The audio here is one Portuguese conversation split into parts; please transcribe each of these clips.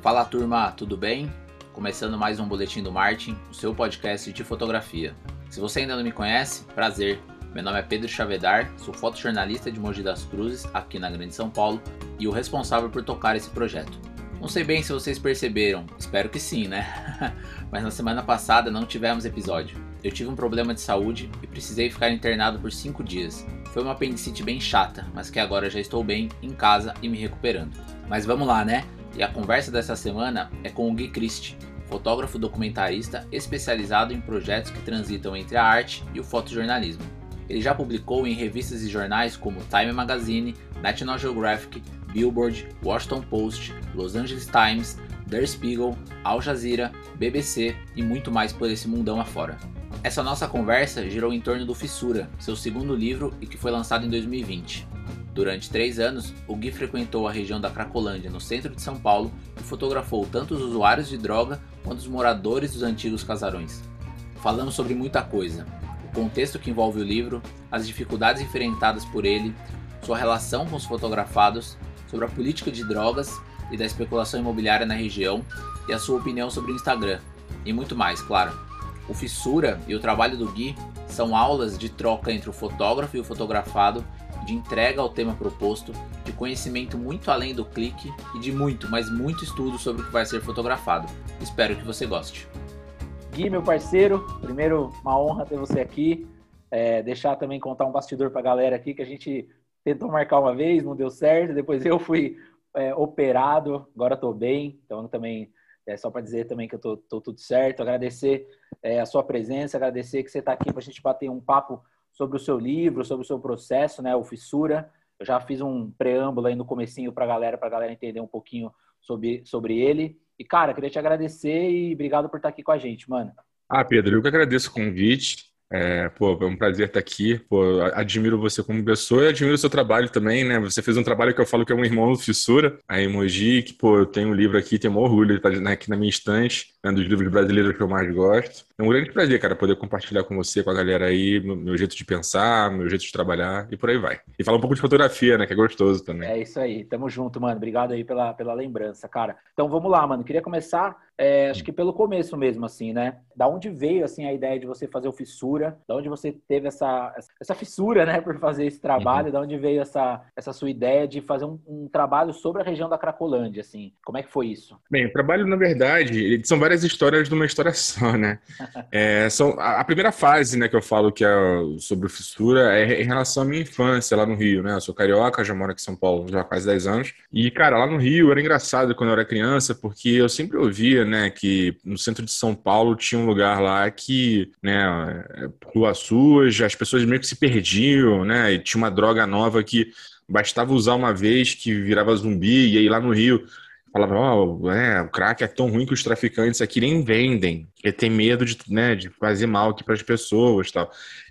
Fala turma, tudo bem? Começando mais um Boletim do Martin, o seu podcast de fotografia. Se você ainda não me conhece, prazer. Meu nome é Pedro Chavedar, sou fotojornalista de Mogi das Cruzes, aqui na Grande São Paulo, e o responsável por tocar esse projeto. Não sei bem se vocês perceberam, espero que sim, né? Mas na semana passada não tivemos episódio. Eu tive um problema de saúde e precisei ficar internado por 5 dias. Foi uma apendicite bem chata, mas que agora já estou bem, em casa e me recuperando. Mas vamos lá, né? E a conversa dessa semana é com o Gui Christie, fotógrafo documentarista especializado em projetos que transitam entre a arte e o fotojornalismo. Ele já publicou em revistas e jornais como Time Magazine, National Geographic, Billboard, Washington Post, Los Angeles Times, Der Spiegel, Al Jazeera, BBC e muito mais por esse mundão afora. Essa nossa conversa girou em torno do Fissura, seu segundo livro e que foi lançado em 2020. Durante três anos, o Gui frequentou a região da Cracolândia, no centro de São Paulo, e fotografou tanto os usuários de droga quanto os moradores dos antigos casarões. Falamos sobre muita coisa: o contexto que envolve o livro, as dificuldades enfrentadas por ele, sua relação com os fotografados, sobre a política de drogas e da especulação imobiliária na região e a sua opinião sobre o Instagram, e muito mais, claro. O Fissura e o trabalho do Gui são aulas de troca entre o fotógrafo e o fotografado de entrega ao tema proposto, de conhecimento muito além do clique e de muito, mas muito estudo sobre o que vai ser fotografado. Espero que você goste. Gui, meu parceiro, primeiro uma honra ter você aqui. É, deixar também contar um bastidor para a galera aqui que a gente tentou marcar uma vez, não deu certo. Depois eu fui é, operado, agora estou bem. Então também é só para dizer também que eu estou tudo certo. Agradecer é, a sua presença, agradecer que você está aqui para a gente bater um papo sobre o seu livro, sobre o seu processo, né, o Fissura. Eu já fiz um preâmbulo aí no comecinho para a galera, para galera entender um pouquinho sobre, sobre ele. E, cara, queria te agradecer e obrigado por estar aqui com a gente, mano. Ah, Pedro, eu que agradeço o convite. É, pô, é um prazer estar aqui. Pô, admiro você como pessoa e admiro o seu trabalho também, né? Você fez um trabalho que eu falo que é um irmão do Fissura, a Emoji, que, pô, eu tenho um livro aqui, tenho um orgulho, ele tá aqui na minha estante, é um dos livros brasileiros que eu mais gosto. É um grande prazer, cara, poder compartilhar com você, com a galera aí, meu, meu jeito de pensar, meu jeito de trabalhar e por aí vai. E falar um pouco de fotografia, né, que é gostoso também. É isso aí, tamo junto, mano. Obrigado aí pela, pela lembrança, cara. Então vamos lá, mano. Queria começar é, acho que pelo começo mesmo, assim, né? Da onde veio, assim, a ideia de você fazer o Fissura? Da onde você teve essa, essa fissura, né, por fazer esse trabalho? Uhum. Da onde veio essa, essa sua ideia de fazer um, um, trabalho sobre a região da Cracolândia, assim? Como é que foi isso? Bem, o trabalho, na verdade, são várias histórias de uma história só, né? é, são, a, a, primeira fase, né, que eu falo que é sobre Fissura é em relação à minha infância lá no Rio, né? Eu sou carioca, já moro aqui em São Paulo já há quase 10 anos. E, cara, lá no Rio era engraçado quando eu era criança, porque eu sempre ouvia né, que no centro de São Paulo tinha um lugar lá que, né, rua suja, as pessoas meio que se perdiam, né, e tinha uma droga nova que bastava usar uma vez que virava zumbi, e aí lá no Rio falava, oh, é, o crack é tão ruim que os traficantes aqui nem vendem, porque tem medo de, né, de fazer mal aqui para as pessoas tal.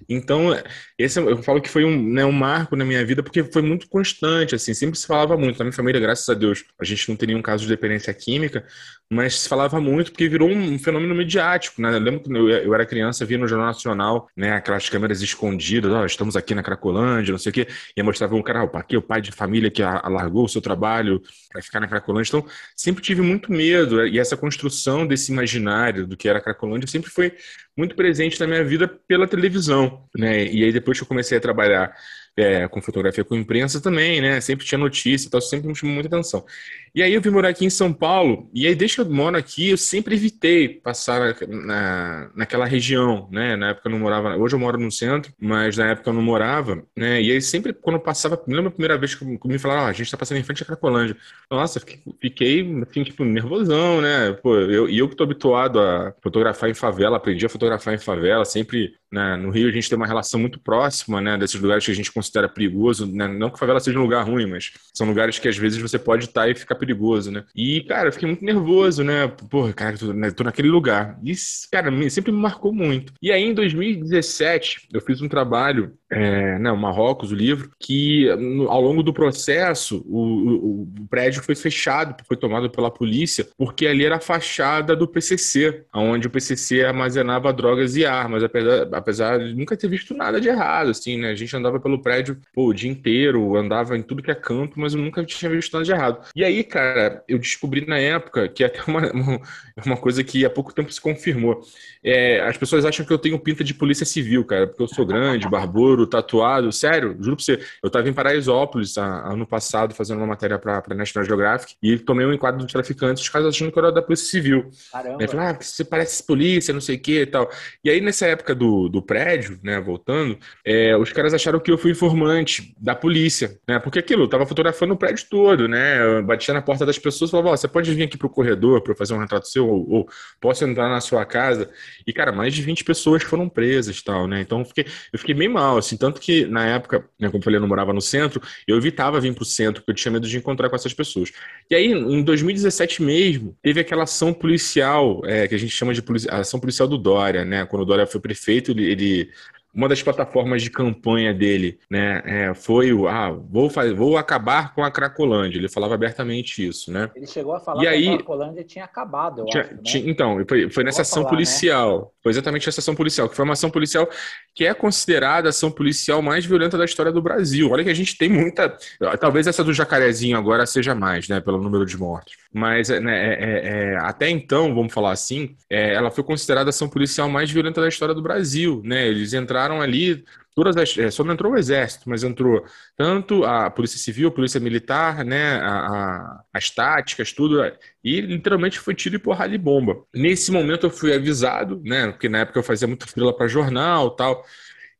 Então, esse eu falo que foi um, né, um marco na minha vida, porque foi muito constante, assim, sempre se falava muito. Na minha família, graças a Deus, a gente não tem nenhum caso de dependência química, mas se falava muito porque virou um fenômeno mediático, né? Eu lembro que eu, era criança, via no Jornal Nacional, né, aquelas câmeras escondidas, ó, oh, estamos aqui na Cracolândia, não sei o quê, e mostrava um cara, aqui é o pai de família que alargou o seu trabalho para ficar na Cracolândia. Então, sempre tive muito medo, e essa construção desse imaginário do que era a Cracolândia sempre foi muito presente na minha vida pela televisão, né? E aí depois que eu comecei a trabalhar é, com fotografia com imprensa também, né? Sempre tinha notícia e tal, sempre me chamou muita atenção. E aí eu vim morar aqui em São Paulo, e aí desde que eu moro aqui, eu sempre evitei passar na, na, naquela região, né? Na época eu não morava, hoje eu moro no centro, mas na época eu não morava, né? E aí sempre quando eu passava, lembra a primeira vez que me falaram, ah, a gente tá passando em frente à Cracolândia. Nossa, fiquei, assim, tipo, nervosão, né? Pô, eu, e eu que tô habituado a fotografar em favela, aprendi a fotografar em favela, sempre né? No Rio a gente tem uma relação muito próxima, né? Desses lugares que a gente considera perigoso, né? Não que favela seja um lugar ruim, mas são lugares que às vezes você pode estar e ficar perigoso, né? E, cara, eu fiquei muito nervoso, né? Porra, cara, tô, né? tô naquele lugar. E, cara, sempre me marcou muito. E aí, em 2017, eu fiz um trabalho é, não, Marrocos, o livro, que ao longo do processo o, o, o, prédio foi fechado, foi tomado pela polícia, porque ali era a fachada do PCC, onde o PCC armazenava drogas e armas, apesar, apesar de nunca ter visto nada de errado, assim, né? A gente andava pelo prédio pô, o dia inteiro, andava em tudo que é canto, mas eu nunca tinha visto nada de errado. E aí, cara, eu descobri na época que é até uma, uma, uma coisa que há pouco tempo se confirmou. É, as pessoas acham que eu tenho pinta de polícia civil, cara, porque eu sou grande, barbudo, tatuado. Sério, juro pra você. Eu tava em Paraisópolis ano passado fazendo uma matéria pra, pra National Geographic e tomei um enquadro de traficantes, os caras achando que eu era da Polícia Civil. Caramba. Aí falaram, ah, você parece polícia, não sei o que e tal. E aí, nessa época do, do prédio, né, voltando, é, os caras acharam que eu fui informante da polícia, né? Porque aquilo, eu tava fotografando o prédio todo, né? Eu batia na porta das pessoas e falava, oh, você pode vir aqui pro corredor para fazer um retrato seu, ou, ou, posso entrar na sua casa? E, cara, mais de 20 pessoas foram presas tal, né? Então eu fiquei, eu fiquei meio mal, assim, tanto que na época, né, como eu falei, eu não morava no centro, eu evitava vir pro centro, porque eu tinha medo de encontrar com essas pessoas. E aí, em 2017 mesmo, teve aquela ação policial, é, que a gente chama de ação policial do Dória, né? Quando o Dória foi prefeito, ele, ele uma das plataformas de campanha dele, né, é, foi o ah, vou, fazer, vou acabar com a Cracolândia. Ele falava abertamente isso, né? Ele chegou a falar e que aí, a Cracolândia tinha acabado, eu tinha, acho. Né? Tinha, então, foi, foi nessa ação falar, né? policial. Né? Foi exatamente essa ação policial, que foi uma ação policial que é considerada a ação policial mais violenta da história do Brasil. Olha que a gente tem muita. Talvez essa do Jacarezinho agora seja mais, né? Pelo número de mortes. Mas né, é, é, é, até então, vamos falar assim, é, ela foi considerada a ação policial mais violenta da história do Brasil, né? Eles entraram ali todas as, é, só não entrou o exército, mas entrou tanto a polícia civil, a polícia militar, né, a, a, as táticas, tudo, e literalmente foi tiro e porrada de bomba. Nesse momento eu fui avisado, né, porque na época eu fazia muita fila para jornal, tal.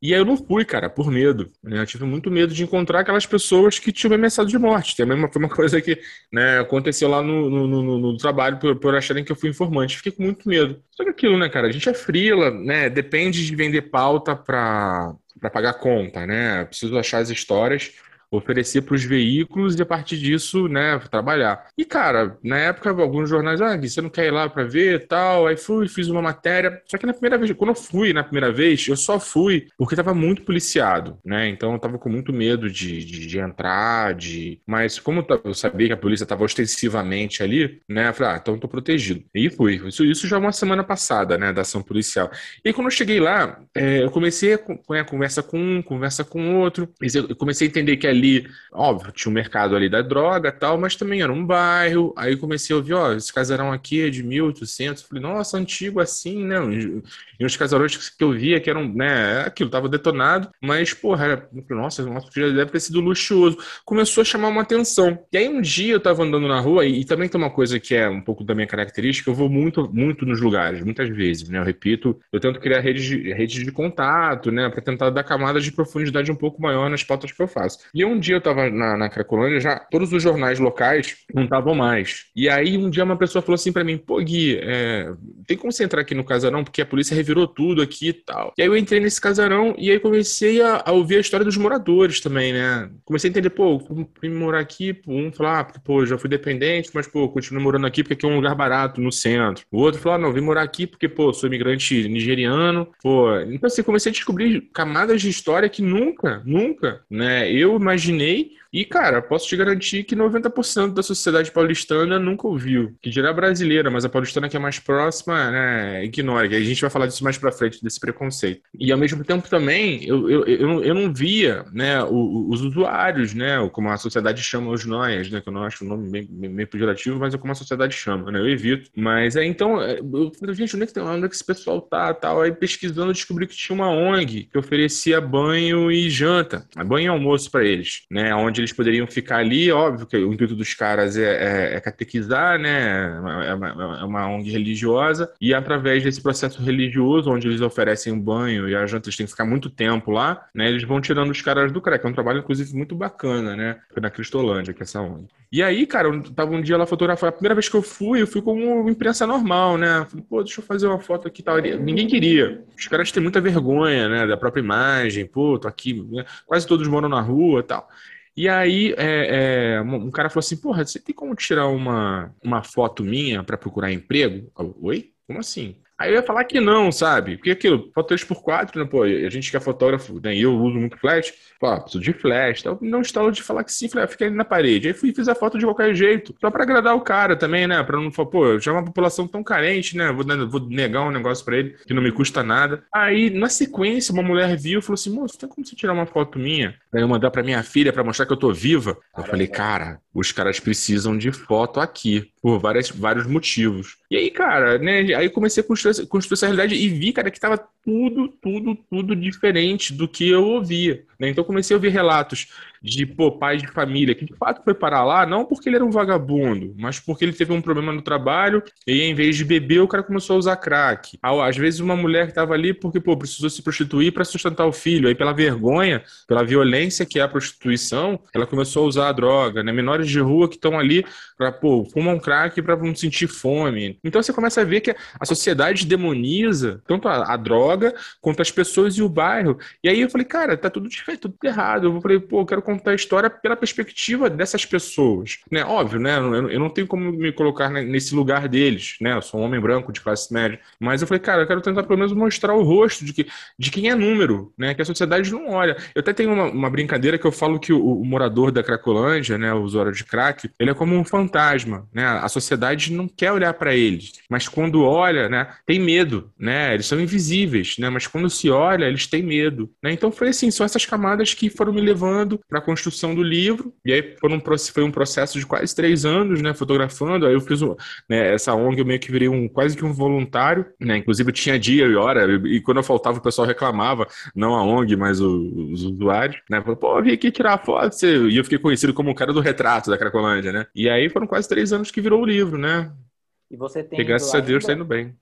E aí eu não fui, cara, por medo. Né? Eu tive muito medo de encontrar aquelas pessoas que tinham ameaçado de morte. Também foi uma coisa que né, aconteceu lá no, no, no, no trabalho por, por, acharem que eu fui informante. Fiquei com muito medo. Só que aquilo, né, cara? A gente é frila, né? Depende de vender pauta para pagar conta, né? Preciso achar as histórias oferecer para os veículos e a partir disso, né, trabalhar. E cara, na época alguns jornais, ah, você não quer ir lá para ver, tal. Aí fui, fiz uma matéria. Só que na primeira vez, quando eu fui na primeira vez, eu só fui porque estava muito policiado, né? Então eu tava com muito medo de, de, de entrar, de. Mas como eu sabia que a polícia estava ostensivamente ali, né? Eu falei, ah, então tô protegido. E fui. Isso, isso já uma semana passada, né, da ação policial. E quando eu cheguei lá, é, eu comecei a, a conversa com um, conversa com outro. Eu comecei a entender que ali, óbvio, tinha um mercado ali da droga tal, mas também era um bairro. Aí comecei a ouvir, ó, esse casarão aqui é de 1800. Falei, nossa, antigo assim, né? E uns casarões que eu via que eram, né, aquilo, tava detonado, mas, porra, era, nossa, nosso já deve ter sido luxuoso. Começou a chamar uma atenção. E aí um dia eu tava andando na rua, e, e também tem uma coisa que é um pouco da minha característica, eu vou muito, muito nos lugares, muitas vezes, né? Eu repito, eu tento criar redes de, redes de contato, né, para tentar dar camadas de profundidade um pouco maior nas pautas que eu faço. E um dia eu tava na, na Cracolândia, já todos os jornais locais não estavam mais. E aí um dia uma pessoa falou assim para mim, pô, Gui, é, tem como você entrar aqui no casarão? Porque a polícia revirou tudo aqui e tal. E aí eu entrei nesse casarão e aí comecei a, a ouvir a história dos moradores também, né? Comecei a entender, pô, vim morar aqui, um falar, ah, pô, já fui dependente, mas, pô, continuo morando aqui porque aqui é um lugar barato, no centro. O outro falou, ah, não, vim morar aqui porque, pô, sou imigrante nigeriano, pô. Então, assim, comecei a descobrir camadas de história que nunca, nunca, né, eu imaginei e, cara, posso te garantir que 90% da sociedade paulistana nunca ouviu. Que dirá brasileira, mas a paulistana que é mais próxima, né, ignora. E a gente vai falar disso mais pra frente, desse preconceito. E, ao mesmo tempo, também, eu, eu, eu, eu não via, né, os usuários, né, como a sociedade chama os nós, né, que eu não acho o nome bem, bem pejorativo, mas é como a sociedade chama, né, eu evito. Mas, é, então, é, eu falei, gente, onde é que, tem, onde é que esse pessoal tá, tal? Aí, pesquisando, descobri que tinha uma ONG que oferecia banho e janta, banho e almoço para eles, né, onde onde eles poderiam ficar ali. Óbvio que o intuito dos caras é, é, é catequizar, né? É uma, é uma, ONG religiosa, e através desse processo religioso, onde eles oferecem um banho e a janta, eles têm que ficar muito tempo lá, né? Eles vão tirando os caras do CREC. É um trabalho, inclusive, muito bacana, né? Na Cristolândia, que é essa ONG. E aí, cara, eu tava um dia lá fotografar. A primeira vez que eu fui, eu fui como imprensa normal, né? Falei, pô, deixa eu fazer uma foto aqui e tal. Ninguém queria. Os caras têm muita vergonha, né? Da própria imagem. Pô, tô aqui. Né? Quase todos moram na rua e tal. E aí, é, é, um cara falou assim: Porra, você tem como tirar uma, uma foto minha para procurar emprego? Eu, Oi? Como assim? Aí eu ia falar que não, sabe? Porque aquilo, foto 3x4, né? Pô, a gente que é fotógrafo, né? Eu uso muito flash. Pô, preciso de flash. Não instalo de falar que sim, falei, ah, fica ali na parede. Aí fui fiz a foto de qualquer jeito. Só pra agradar o cara também, né? Pra não falar, pô, já é uma população tão carente, né? Vou, vou negar um negócio pra ele que não me custa nada. Aí, na sequência, uma mulher viu e falou assim: moço, tem como você tirar uma foto minha? Pra eu mandar pra minha filha pra mostrar que eu tô viva? Eu falei, cara, os caras precisam de foto aqui, por várias, vários motivos. E aí, cara, né? Aí comecei a construir, construir essa realidade e vi, cara, que tava tudo, tudo, tudo diferente do que eu ouvia. Né? Então comecei a ouvir relatos de pô, pai de família que de fato foi parar lá, não porque ele era um vagabundo, mas porque ele teve um problema no trabalho e em vez de beber, o cara começou a usar crack. Às vezes uma mulher que estava ali porque pô, precisou se prostituir para sustentar o filho, aí pela vergonha, pela violência que é a prostituição, ela começou a usar a droga, né? Menores de rua que estão ali para pô, fumar um crack para não sentir fome. Então você começa a ver que a sociedade demoniza tanto a, a droga quanto as pessoas e o bairro. E aí eu falei, cara, tá tudo diferente, tudo errado. Eu falei, pô, eu quero contar a história pela perspectiva dessas pessoas. Né? Óbvio, né? Eu não tenho como me colocar nesse lugar deles, né? Eu sou um homem branco de classe média. Mas eu falei, cara, eu quero tentar pelo menos mostrar o rosto de, que, de quem é número, né? Que a sociedade não olha. Eu até tenho uma, uma brincadeira que eu falo que o, o, morador da Cracolândia, né? O usuário de crack, ele é como um fantasma, né? A sociedade não quer olhar para eles, mas quando olha, né? Tem medo, né? Eles são invisíveis, né? Mas quando se olha, eles têm medo, né? Então foi assim, são essas camadas que foram me levando para a construção do livro. E aí foi um, foi um processo de quase três anos, né, fotografando. Aí eu fiz né, essa ONG, eu meio que virei um quase que um voluntário, né? Inclusive tinha dia e hora, e quando eu faltava o pessoal reclamava, não a ONG, mas o, os usuários, né? Falou, pô, vim aqui tirar foto. E eu fiquei conhecido como o cara do retrato da Cracolândia, né? E aí foram quase três anos que virou o livro, né? E você tem. E graças a Deus tá indo bem.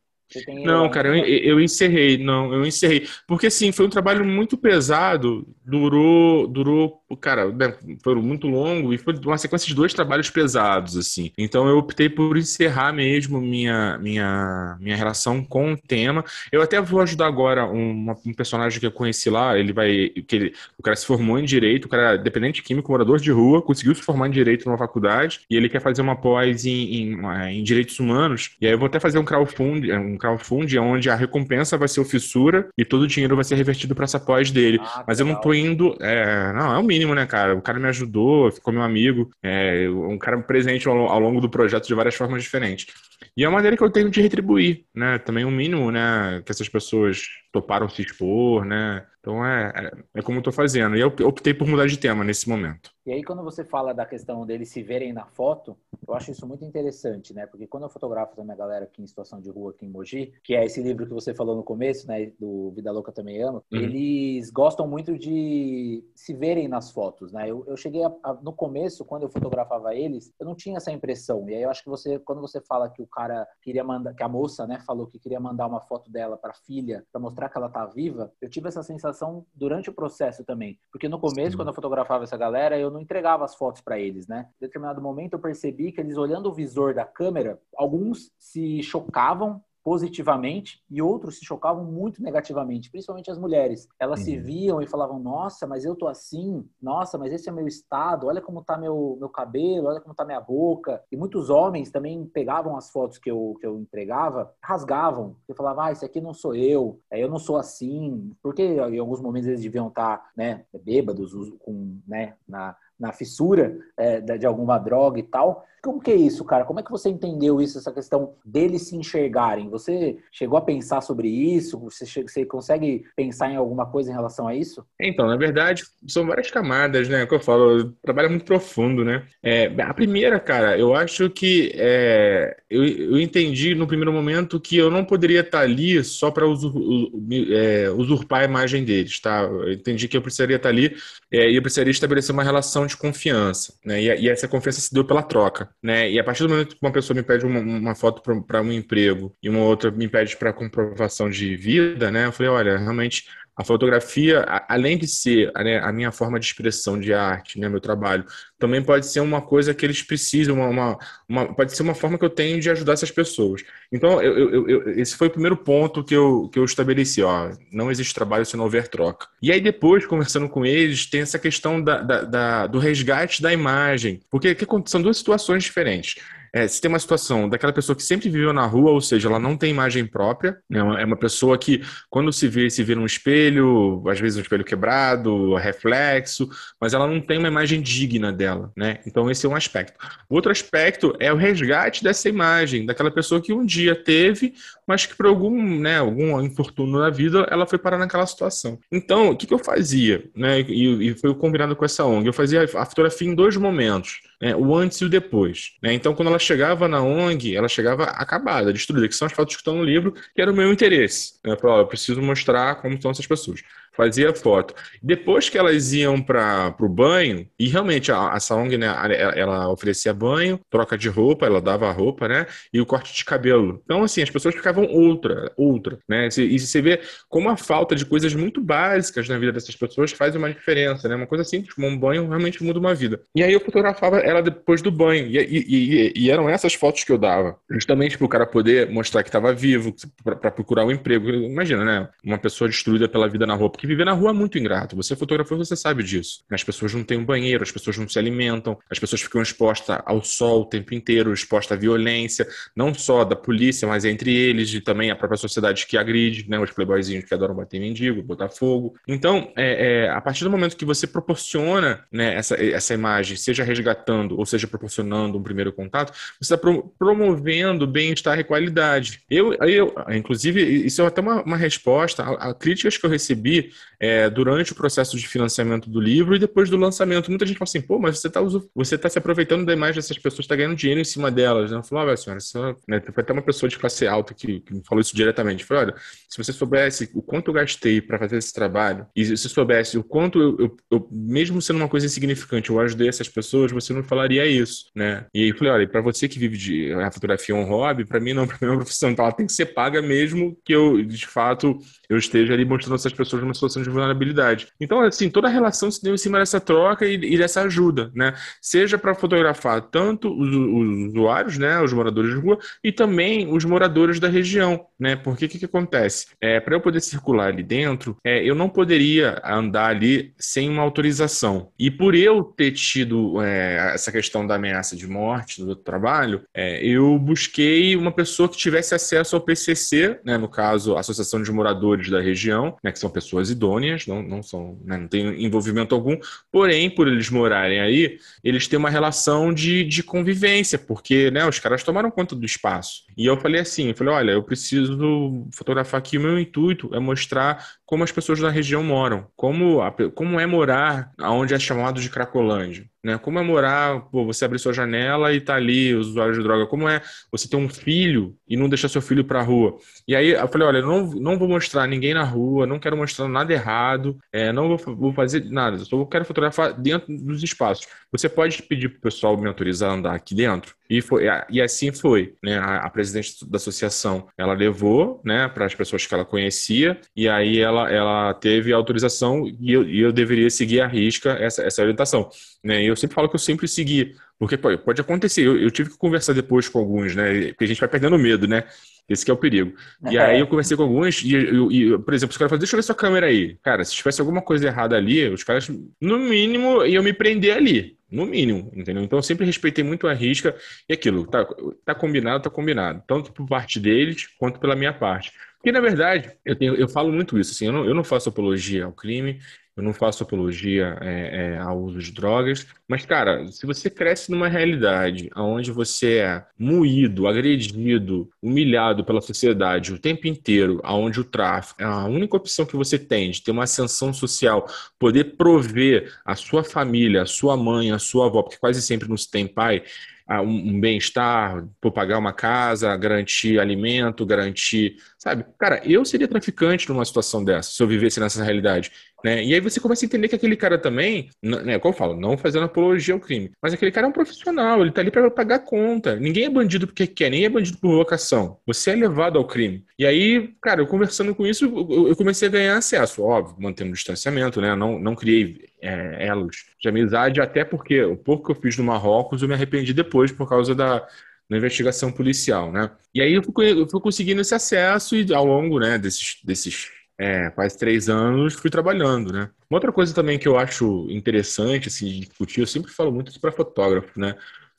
Não, cara, eu, eu, encerrei, não, eu encerrei. Porque, assim, foi um trabalho muito pesado, durou, durou, cara, né, foi muito longo e foi uma sequência de dois trabalhos pesados, assim. Então eu optei por encerrar mesmo minha, minha, minha relação com o tema. Eu até vou ajudar agora um, um personagem que eu conheci lá, ele vai, que ele, o cara se formou em Direito, o cara é dependente químico, morador de rua, conseguiu se formar em Direito numa faculdade e ele quer fazer uma pós em, em, em Direitos Humanos. E aí eu vou até fazer um crowdfunding, um um crowdfunding onde a recompensa vai ser o fissura e todo o dinheiro vai ser revertido para essa pós dele. Ah, Mas eu não tô indo. É, não, é o mínimo, né, cara? O cara me ajudou, ficou meu amigo, é, um cara presente ao, ao longo do projeto de várias formas diferentes. E é uma maneira que eu tenho de retribuir, né? Também o um mínimo, né, que essas pessoas toparam se expor, né? Então é, é, é como eu tô fazendo. E eu optei por mudar de tema nesse momento. E aí, quando você fala da questão deles se verem na foto, eu acho isso muito interessante, né? Porque quando eu fotografo também a galera aqui em situação de rua, aqui em Mogi, que é esse livro que você falou no começo, né? Do Vida Louca Também Ama, uhum. eles gostam muito de se verem nas fotos, né? Eu, eu cheguei a, a, no começo, quando eu fotografava eles, eu não tinha essa impressão. E aí eu acho que você, quando você fala que o cara queria mandar, que a moça, né, falou que queria mandar uma foto dela para filha, para mostrar que ela tá viva, eu tive essa sensação durante o processo também. Porque no começo, Sim. quando eu fotografava essa galera, eu não entregava as fotos para eles, né? Em determinado momento eu percebi que eles olhando o visor da câmera, alguns se chocavam positivamente e outros se chocavam muito negativamente, principalmente as mulheres. Elas uhum. se viam e falavam: "Nossa, mas eu tô assim. Nossa, mas esse é meu estado. Olha como tá meu meu cabelo, olha como tá minha boca". E muitos homens também pegavam as fotos que eu que eu entregava, rasgavam. E falavam: "Ah, esse aqui não sou eu. É, eu não sou assim". Porque em alguns momentos eles deviam estar, tá, né, bêbados com, né, na na fissura é, de alguma droga e tal. Como que é isso, cara? Como é que você entendeu isso, essa questão deles se enxergarem? Você chegou a pensar sobre isso? Você, você consegue pensar em alguma coisa em relação a isso? Então, na verdade, são várias camadas, né? Que eu falo, trabalho muito profundo, né? É, a primeira, cara, eu acho que é, eu, eu, entendi no primeiro momento que eu não poderia estar ali só para usur, é, usurpar a imagem deles, tá? Eu entendi que eu precisaria estar ali é, e eu precisaria estabelecer uma relação de confiança, né? E, e essa confiança se deu pela troca né? E a partir do momento que uma pessoa me pede uma, uma foto para um emprego e uma outra me pede para comprovação de vida, né? Eu falei, olha, realmente a fotografia, além de ser né, a minha forma de expressão de arte, né, meu trabalho, também pode ser uma coisa que eles precisam, uma, uma, uma pode ser uma forma que eu tenho de ajudar essas pessoas. Então, eu, eu, eu, esse foi o primeiro ponto que eu, que eu estabeleci, ó, não existe trabalho se não houver troca. E aí depois, conversando com eles, tem essa questão da, da, da do resgate da imagem, porque são duas situações diferentes. É, se tem uma situação daquela pessoa que sempre viveu na rua, ou seja, ela não tem imagem própria, né? é uma pessoa que, quando se vê, se vê num espelho, às vezes um espelho quebrado, reflexo, mas ela não tem uma imagem digna dela, né? Então, esse é um aspecto. Outro aspecto é o resgate dessa imagem, daquela pessoa que um dia teve, mas que por algum, né, algum infortúnio na vida, ela foi parar naquela situação. Então, o que, que eu fazia, né? E, e foi combinado com essa ONG. Eu fazia a fotografia em dois momentos né, o antes e o depois. Né? Então, quando ela chegava na ONG, ela chegava acabada, destruída, que são as fotos que estão no livro, que era o meu interesse. Né? Eu preciso mostrar como estão essas pessoas fazia foto. Depois que elas iam para o banho, e realmente a, a Saong, né, ela oferecia banho, troca de roupa, ela dava a roupa, né, e o corte de cabelo. Então, assim, as pessoas ficavam outra, outra, né, e você vê como a falta de coisas muito básicas na vida dessas pessoas faz uma diferença, né, uma coisa simples, como um banho realmente muda uma vida. E aí eu fotografava ela depois do banho, e, e, e, e eram essas fotos que eu dava, justamente para o cara poder mostrar que estava vivo, para procurar um emprego. Imagina, né, uma pessoa destruída pela vida na roupa, viver na rua é muito ingrato. Você é fotografou, você sabe disso. As pessoas não têm um banheiro, as pessoas não se alimentam, as pessoas ficam expostas ao sol o tempo inteiro, expostas à violência, não só da polícia, mas entre eles e também a própria sociedade que agride, né? Os playboyzinhos que adoram bater mendigo, botar fogo. Então, é, é, a partir do momento que você proporciona né, essa, essa imagem, seja resgatando ou seja proporcionando um primeiro contato, você está pro, promovendo bem-estar e qualidade. Eu, eu, inclusive, isso é até uma, uma resposta a, a críticas que eu recebi é, durante o processo de financiamento do livro e depois do lançamento. Muita gente fala assim, pô, mas você está você tá se aproveitando da imagem dessas pessoas, está ganhando dinheiro em cima delas. Eu falo, ah, senhora, isso, né? foi até uma pessoa de classe alta que, que me falou isso diretamente. Eu falei, olha, se você soubesse o quanto eu gastei para fazer esse trabalho, e se soubesse o quanto eu, eu, eu, mesmo sendo uma coisa insignificante, eu ajudei essas pessoas, você não falaria isso, né? E aí eu falei, olha, para você que vive de a fotografia é um hobby, para mim não, para mim é uma profissão, então ela tem que ser paga mesmo que eu, de fato, eu esteja ali mostrando essas pessoas numa situação de vulnerabilidade. Então, assim, toda a relação se deu em cima dessa troca e, e dessa ajuda, né? Seja para fotografar tanto os, os, usuários, né, os moradores de rua, e também os moradores da região, né? Porque o que, que acontece? É, para eu poder circular ali dentro, é, eu não poderia andar ali sem uma autorização. E por eu ter tido é, essa questão da ameaça de morte do trabalho, é, eu busquei uma pessoa que tivesse acesso ao PCC, né, no caso, Associação de Moradores da Região, né, que são pessoas idôneas, não, não são, né, não tem envolvimento algum, porém, por eles morarem aí, eles têm uma relação de, de convivência, porque né, os caras tomaram conta do espaço. E eu falei assim, eu falei, olha, eu preciso fotografar aqui, o meu intuito é mostrar como as pessoas da região moram, como, como é morar onde é chamado de Cracolândia. Né? Como é morar, pô, você abrir sua janela e tá ali os usuários de droga. Como é você ter um filho e não deixar seu filho pra rua. E aí eu falei, olha, eu não, não vou mostrar ninguém na rua, não quero mostrar nada errado, é, não vou, vou, fazer nada, eu só quero fotografar dentro dos espaços. Você pode pedir pro pessoal me autorizar a andar aqui dentro? E, foi, e assim foi, né? A, a presidente da associação, ela levou, né, para as pessoas que ela conhecia, e aí ela, ela teve autorização e eu, e eu deveria seguir a risca essa, essa orientação. Né? E eu sempre falo que eu sempre segui, porque pô, pode acontecer. Eu, eu, tive que conversar depois com alguns, né? Porque a gente vai perdendo medo, né? Esse é o perigo. E aí eu conversei com alguns e, e, por exemplo, os caras falaram, deixa eu ver sua câmera aí. Cara, se tivesse alguma coisa errada ali, os caras, no mínimo, iam me prender ali. No mínimo, entendeu? Então eu sempre respeitei muito a risca e aquilo, tá, tá combinado, tá combinado. Tanto por parte deles quanto pela minha parte. Porque, na verdade, eu, tenho, eu falo muito isso, assim, eu não, eu não faço apologia ao crime, eu não faço apologia é, é, ao uso de drogas, mas, cara, se você cresce numa realidade onde você é moído, agredido, humilhado pela sociedade o tempo inteiro, onde o tráfico é a única opção que você tem de ter uma ascensão social, poder prover a sua família, a sua mãe, a sua avó, porque quase sempre não se tem pai, um, bem-estar, pagar uma casa, garantir alimento, garantir, sabe? Cara, eu seria traficante numa situação dessa, se eu vivesse nessa realidade. Né? E aí você começa a entender que aquele cara também, né, como eu falo, não fazendo apologia ao crime, mas aquele cara é um profissional, ele tá ali para pagar conta. Ninguém é bandido porque quer, nem é bandido por vocação. Você é levado ao crime. E aí, cara, eu conversando com isso, eu comecei a ganhar acesso, óbvio, mantendo o distanciamento, né? Não, não criei é, elos de amizade, até porque o pouco que eu fiz no Marrocos eu me arrependi depois por causa da, da investigação policial, né? E aí eu fui, eu fui conseguindo esse acesso e ao longo, né, desses, desses é, quase três anos, fui trabalhando, né? Uma outra coisa também que eu acho interessante, assim, de discutir, eu sempre falo muito isso para fotógrafo, né?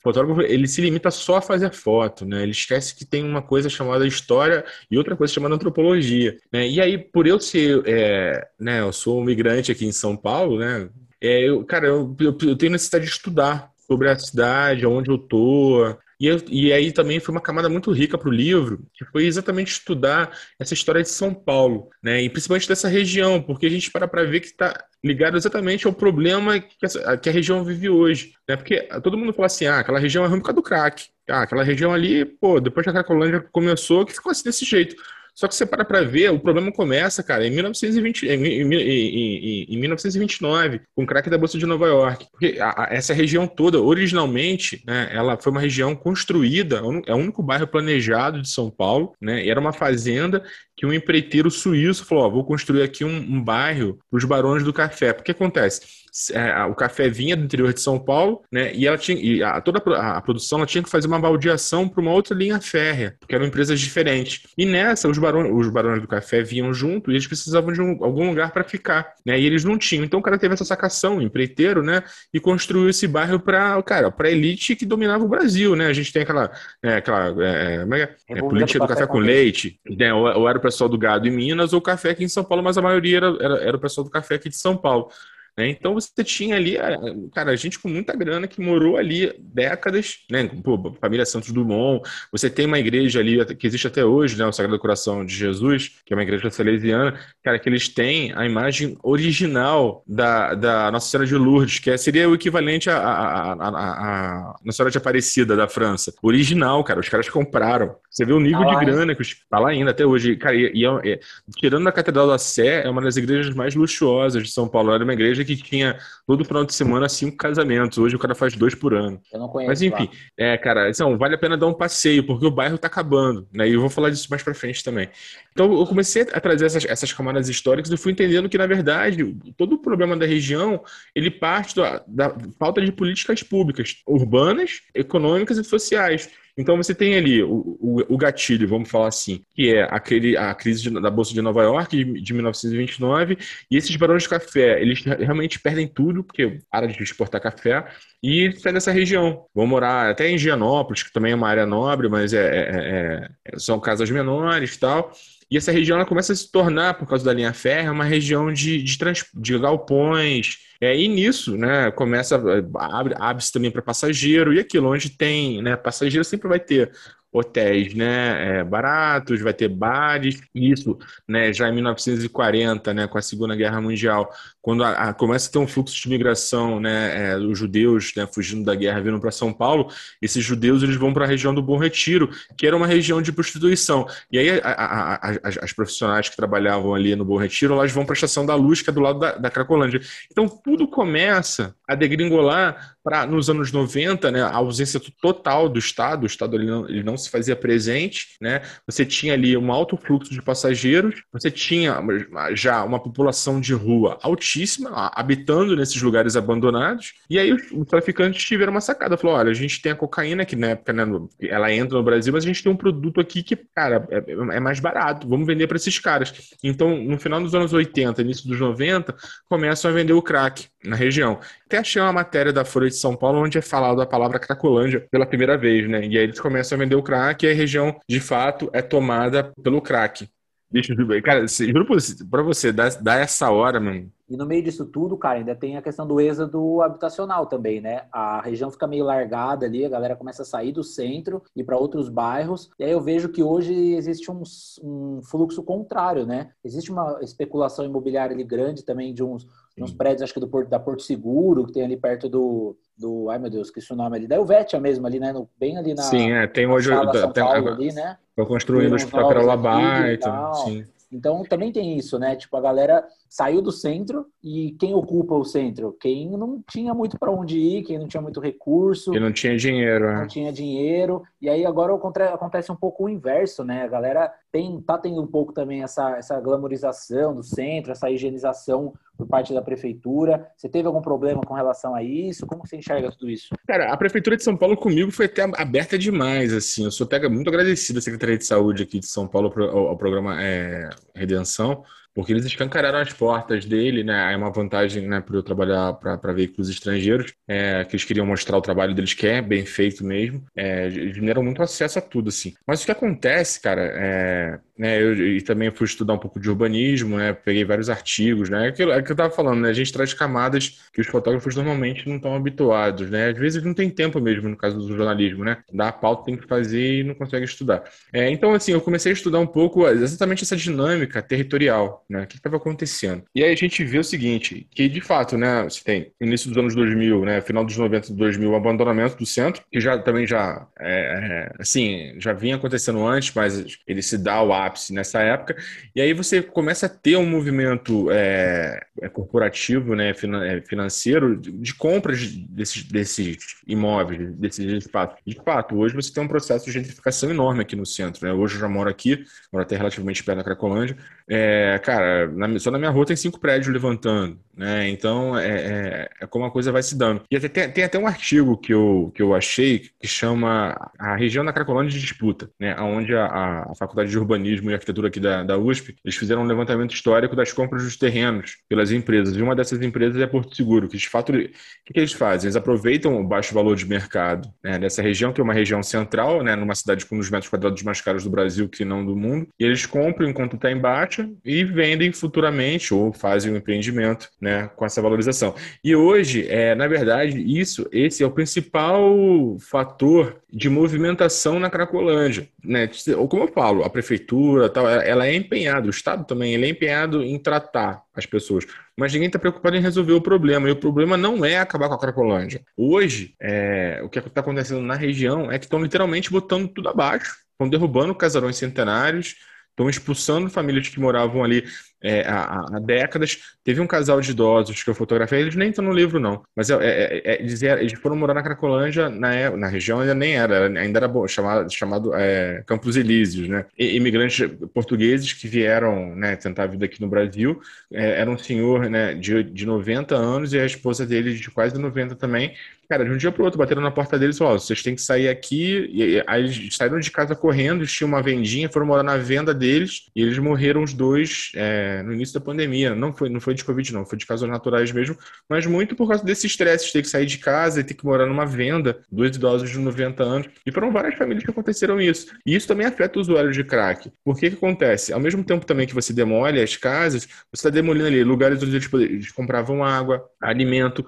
fotógrafo ele se limita só a fazer foto, né? Ele esquece que tem uma coisa chamada história e outra coisa chamada antropologia, né? E aí, por eu ser, é, né, eu sou um migrante aqui em São Paulo, né? É, eu, cara, eu, eu, eu tenho necessidade de estudar sobre a cidade, onde eu tô, e, eu, e aí também foi uma camada muito rica para o livro, que foi exatamente estudar essa história de São Paulo, né? E principalmente dessa região, porque a gente para para ver que está ligado exatamente ao problema que, essa, que a região vive hoje, né? Porque todo mundo fala assim, ah, aquela região é ruim do crack. Ah, aquela região ali, pô, depois que a Cracolândia começou, que ficou assim desse jeito. Só que você para para ver, o problema começa, cara, em, 1920, em, em, em, em 1929, com o crack da Bolsa de Nova York. Porque a, a, essa região toda, originalmente, né, ela foi uma região construída, é o único bairro planejado de São Paulo, né, e era uma fazenda que um empreiteiro suíço falou: ó, vou construir aqui um, um bairro para os barões do café. Porque acontece? É, o café vinha do interior de São Paulo, né? E ela tinha, e a, toda a, a, produção ela tinha que fazer uma baldeação para uma outra linha férrea, porque eram empresas diferentes. E nessa, os barões, os barões do café vinham junto e eles precisavam de um, algum lugar para ficar, né? E eles não tinham. Então o cara teve essa sacação, empreiteiro, né? E construiu esse bairro para, cara, para elite que dominava o Brasil, né? A gente tem aquela, né, aquela é, é, é, política do café, com leite, leite né? Ou, ou, era o pessoal do gado em Minas ou o café aqui em São Paulo, mas a maioria era, era, era o pessoal do café aqui de São Paulo. Né? Então você tinha ali, cara, gente com muita grana que morou ali décadas, né? Pô, família Santos Dumont. Você tem uma igreja ali que existe até hoje, né? O Sagrado Coração de Jesus, que é uma igreja salesiana, cara, que eles têm a imagem original da, da Nossa Senhora de Lourdes, que é, seria o equivalente à, à, à, à Nossa Senhora de Aparecida da França. Original, cara, os caras compraram. Você vê o nível tá de grana que os... tá lá ainda até hoje. Cara, e, e é, é, tirando a Catedral da Sé, é uma das igrejas mais luxuosas de São Paulo. Era uma igreja que tinha todo final de semana cinco casamentos. Hoje o cara faz dois por ano. Eu não conheço. Mas enfim, lá. é, cara, então, vale a pena dar um passeio, porque o bairro tá acabando, né? E eu vou falar disso mais pra frente também. Então eu comecei a trazer essas, essas camadas históricas e fui entendendo que, na verdade, todo o problema da região ele parte da, da falta de políticas públicas urbanas, econômicas e sociais. Então você tem ali o, o, o, gatilho, vamos falar assim, que é aquele, a crise de, da Bolsa de Nova York de, de 1929, e esses barões de café, eles realmente perdem tudo, porque para de exportar café, e saem dessa região. Vão morar até em Gianópolis, que também é uma área nobre, mas é, é, é, são casas menores e tal. E essa região começa a se tornar, por causa da linha férrea, uma região de, de, trans, de galpões. É, e nisso, né, começa, abre, abre-se também para passageiro, e aquilo onde tem, né, passageiro sempre vai ter hotéis né, é, baratos, vai ter bares. Isso né, já em 1940, né, com a Segunda Guerra Mundial, quando a, a, começa a ter um fluxo de migração, né, é, os judeus né, fugindo da guerra vindo para São Paulo, esses judeus eles vão para a região do Bom Retiro, que era uma região de prostituição. E aí a, as, as, profissionais que trabalhavam ali no Bom Retiro, elas vão para a Estação da Luz, que é do lado da, da Cracolândia. Então tudo começa a degringolar para nos anos 90, né, a ausência total do Estado, o Estado ele não, ele não se fazia presente, né? Você tinha ali um alto fluxo de passageiros, você tinha já uma população de rua altíssima, habitando nesses lugares abandonados, e aí os, os traficantes tiveram uma sacada, falou, olha, a gente tem a cocaína que na época, né, ela entra no Brasil, mas a gente tem um produto aqui que, cara, é, é mais barato, vamos vender para esses caras. Então, no final dos anos 80, início dos 90, começam a vender o crack na região. Até achei uma matéria da Folha de São Paulo onde é falado a palavra Cracolândia pela primeira vez, né? E aí eles começam a vender o crack e a região, de fato, é tomada pelo crack. Deixa eu ver. Cara, juro pra você, dá, dá essa hora, mano. E no meio disso tudo, cara, ainda tem a questão do êxodo habitacional também, né? A região fica meio largada ali, a galera começa a sair do centro e para outros bairros. E aí eu vejo que hoje existe um, um, fluxo contrário, né? Existe uma especulação imobiliária ali grande também de uns, de uns prédios, acho que do Porto, da Porto Seguro, que tem ali perto do, do. Ai meu Deus, esqueci o nome ali. Da Helvetia mesmo, ali, né? No, bem ali na. Sim, é, tem hoje. São tem, Paulo, ali, né? Estou construindo o Hospital Carolabá Sim. Então também tem isso, né? Tipo, a galera saiu do centro e quem ocupa o centro? Quem não tinha muito para onde ir, quem não tinha muito recurso. Quem não tinha dinheiro. Não né? tinha dinheiro. E aí agora acontece um pouco o inverso, né? A galera tem, tá tendo um pouco também essa, essa glamorização do centro, essa higienização por parte da prefeitura. Você teve algum problema com relação a isso? Como você enxerga tudo isso? Cara, a prefeitura de São Paulo comigo foi até aberta demais, assim. Eu sou até muito agradecido à Secretaria de Saúde aqui de São Paulo ao programa é, Redenção, porque eles escancararam as portas dele, né? É uma vantagem, né, para eu trabalhar para veículos estrangeiros, é, que eles queriam mostrar o trabalho deles, que é bem feito mesmo. É, eles deram muito acesso a tudo, assim. Mas o que acontece, cara, é, né, eu, e também fui estudar um pouco de urbanismo, né? Peguei vários artigos, né? É aquilo, é que eu tava falando, né? A gente traz camadas que os fotógrafos normalmente não estão habituados, né? Às vezes não tem tempo mesmo, no caso do jornalismo, né? Dá a pauta, tem que fazer e não consegue estudar. É, então, assim, eu comecei a estudar um pouco exatamente essa dinâmica territorial, né? O que estava acontecendo. E aí a gente vê o seguinte, que de fato, né? Você tem início dos anos 2000, né? Final dos 90 de 2000, o abandonamento do centro, que já também já, é, é, assim, já vinha acontecendo antes, mas ele se dá ao ápice nessa época. E aí você começa a ter um movimento é, é corporativo, né? Financeiro de, de compras desses, desses imóveis, desses espaços. De fato, hoje você tem um processo de gentrificação enorme aqui no centro, né? Hoje eu já moro aqui, moro até relativamente perto da Cracolândia. É, cara, na, só na minha rua tem cinco prédios levantando, né? Então é, é, é, como a coisa vai se dando. E até, tem, tem, até um artigo que eu, que eu achei que chama A Região da Cracolândia de Disputa, né? Onde a, a Faculdade de Urbanismo e Arquitetura aqui da, da USP, eles fizeram um levantamento histórico das compras dos terrenos pelas empresas. E uma dessas empresas é Porto Seguro, que de fato, o que, que eles fazem? Eles aproveitam o baixo valor de mercado né? dessa região, que é uma região central, né? Numa cidade com um dos metros quadrados mais caros do Brasil, que não do mundo. E eles compram enquanto está em baixa e vendem futuramente ou fazem um empreendimento né, com essa valorização. E hoje, é, na verdade, isso, esse é o principal fator de movimentação na Cracolândia. Né? Ou como eu falo, a prefeitura tal, ela é empenhada, o Estado também, ele é empenhado em tratar as pessoas. Mas ninguém está preocupado em resolver o problema. E o problema não é acabar com a Cracolândia. Hoje, é, o que está acontecendo na região é que estão literalmente botando tudo abaixo. Estão derrubando casarões centenários, estão expulsando famílias que moravam ali é, há, há, décadas. Teve um casal de idosos que eu fotografei, eles nem estão no livro, não. Mas é, é, é eles, eles, foram morar na Cracolândia, na, é, na região ainda nem era, ainda era bom, chamado, é, Campos Elíseos, né? E, imigrantes portugueses que vieram né, tentar a vida aqui no Brasil. É, era um senhor né, de, de 90 anos e a esposa dele de quase 90 também. Cara, de um dia para o outro, bateram na porta deles e falaram: vocês têm que sair aqui. E aí eles saíram de casa correndo, tinha uma vendinha, foram morar na venda deles e eles morreram os dois. É, no início da pandemia. Não foi, não foi de Covid, não, foi de causas naturais mesmo, mas muito por causa desse estresse de ter que sair de casa e ter que morar numa venda, dois idosos de 90 anos. E foram várias famílias que aconteceram isso. E isso também afeta o usuário de crack. Por que que acontece? Ao mesmo tempo também que você demole as casas, você está demolindo ali lugares onde eles, eles compravam água, alimento,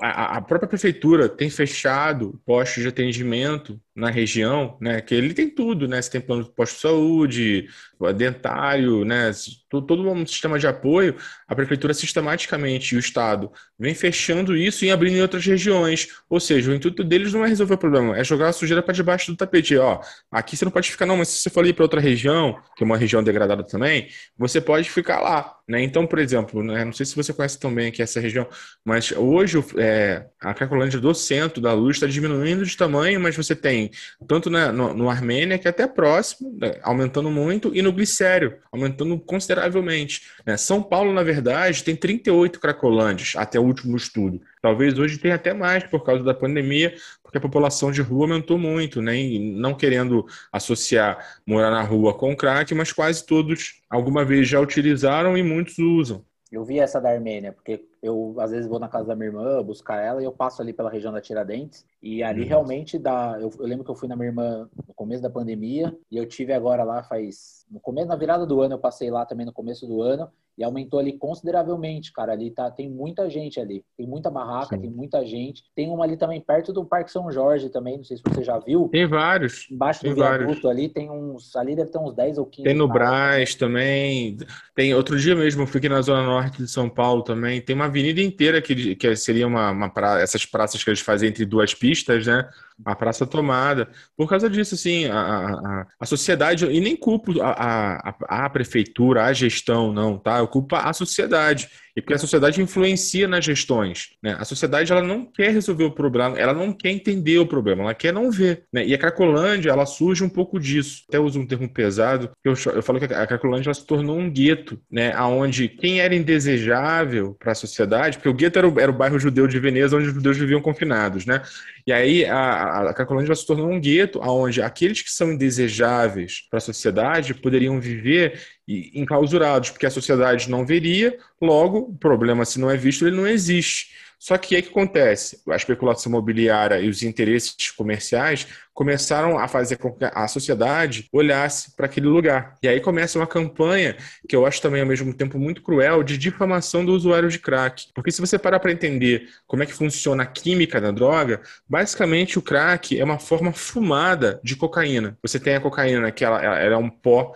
a, própria prefeitura tem fechado postos de atendimento na região, né? Que ele tem tudo, né? Você tem plano de posto de saúde, dentário, né? Todo, um sistema de apoio. A prefeitura sistematicamente e o Estado vem fechando isso e abrindo em outras regiões. Ou seja, o intuito deles não é resolver o problema, é jogar a sujeira para debaixo do tapete. Ó, aqui você não pode ficar, não, mas se você for ir para outra região, que é uma região degradada também, você pode ficar lá. Né? Então, por exemplo, né? não sei se você conhece também aqui essa região, mas hoje é, a Cracolândia do centro da luz está diminuindo de tamanho, mas você tem tanto na, no, no, Armênia, que é até próximo, né? aumentando muito, e no Glicério, aumentando consideravelmente. Né? São Paulo, na verdade, tem 38 Cracolândias, até o último estudo. Talvez hoje tenha até mais por causa da pandemia, porque a população de rua aumentou muito, né? Não querendo associar morar na rua com crack, mas quase todos alguma vez já utilizaram e muitos usam. Eu vi essa da Armênia, porque eu às vezes vou na casa da minha irmã buscar ela e eu passo ali pela região da Tiradentes e ali uhum. realmente dá. Eu, eu, lembro que eu fui na minha irmã no começo da pandemia e eu tive agora lá faz no começo na virada do ano eu passei lá também no começo do ano e aumentou ali consideravelmente, cara. Ali tá, tem muita gente ali. Tem muita barraca, Sim. tem muita gente. Tem uma ali também perto do Parque São Jorge também, não sei se você já viu. Tem vários. Embaixo tem do viaduto ali tem uns, ali deve ter uns 10 ou 15. Tem no Brás também. Tem outro dia mesmo, eu fui aqui na zona norte de São Paulo também. Tem uma avenida inteira que, que seria uma, uma pra... essas praças que eles fazem entre duas pistas, né? A praça tomada. Por causa disso, assim, a, a, a sociedade, e nem culpo a, a, a prefeitura, a gestão, não, tá? Eu culpo a sociedade. E porque a sociedade influencia nas gestões. Né? A sociedade ela não quer resolver o problema, ela não quer entender o problema, ela quer não ver. Né? E a Cracolândia, ela surge um pouco disso. Até uso um termo pesado, eu, eu falo que a Cracolândia ela se tornou um gueto, né? onde quem era indesejável para a sociedade, porque o gueto era o, era o bairro judeu de Veneza, onde os judeus viviam confinados. Né? E aí a, a, a Cracolândia se tornar um gueto onde aqueles que são indesejáveis para a sociedade poderiam viver enclausurados, porque a sociedade não veria, logo, o problema, se não é visto, ele não existe. Só que aí que acontece? A especulação imobiliária e os interesses comerciais começaram a fazer com que a sociedade olhasse para aquele lugar. E aí começa uma campanha que eu acho também ao mesmo tempo muito cruel de difamação do usuário de crack. Porque se você parar para entender como é que funciona a química da droga, basicamente o crack é uma forma fumada de cocaína. Você tem a cocaína que ela, ela é um pó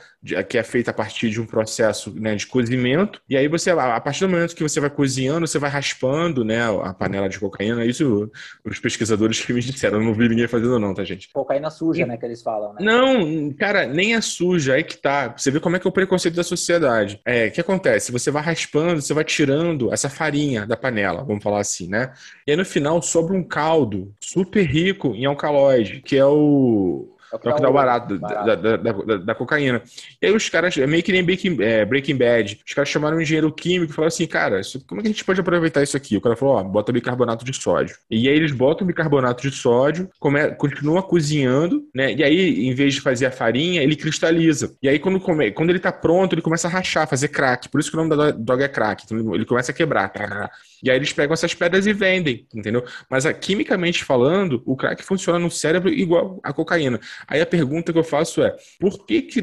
que é feita a partir de um processo né, de cozimento. E aí você, a partir do momento que você vai cozinhando, você vai raspando né, a panela de cocaína. Isso os pesquisadores que me disseram, eu não vi ninguém fazendo não, tá, gente? Cocaína suja, e... né, que eles falam, né? Não, cara, nem é suja, aí que tá. Você vê como é que é o preconceito da sociedade. É, o que acontece? Você vai raspando, você vai tirando essa farinha da panela, vamos falar assim, né? E aí no final sobra um caldo super rico em alcaloide, que é o é o que, é o que dá o barato, barato. Da, da, da, da, cocaína. E aí os caras, é meio que nem Breaking, é, Breaking Bad, os caras chamaram um engenheiro químico e falaram assim, cara, isso, como é que a gente pode aproveitar isso aqui? O cara falou, ó, bota bicarbonato de sódio. E aí eles botam bicarbonato de sódio, come, continua cozinhando, né? E aí, em vez de fazer a farinha, ele cristaliza. E aí, quando, come, quando ele tá pronto, ele começa a rachar, fazer crack. Por isso que o nome da droga é crack. Então ele começa a quebrar. E aí eles pegam essas pedras e vendem, entendeu? Mas quimicamente falando, o crack funciona no cérebro igual a cocaína. Aí a pergunta que eu faço é: por que, que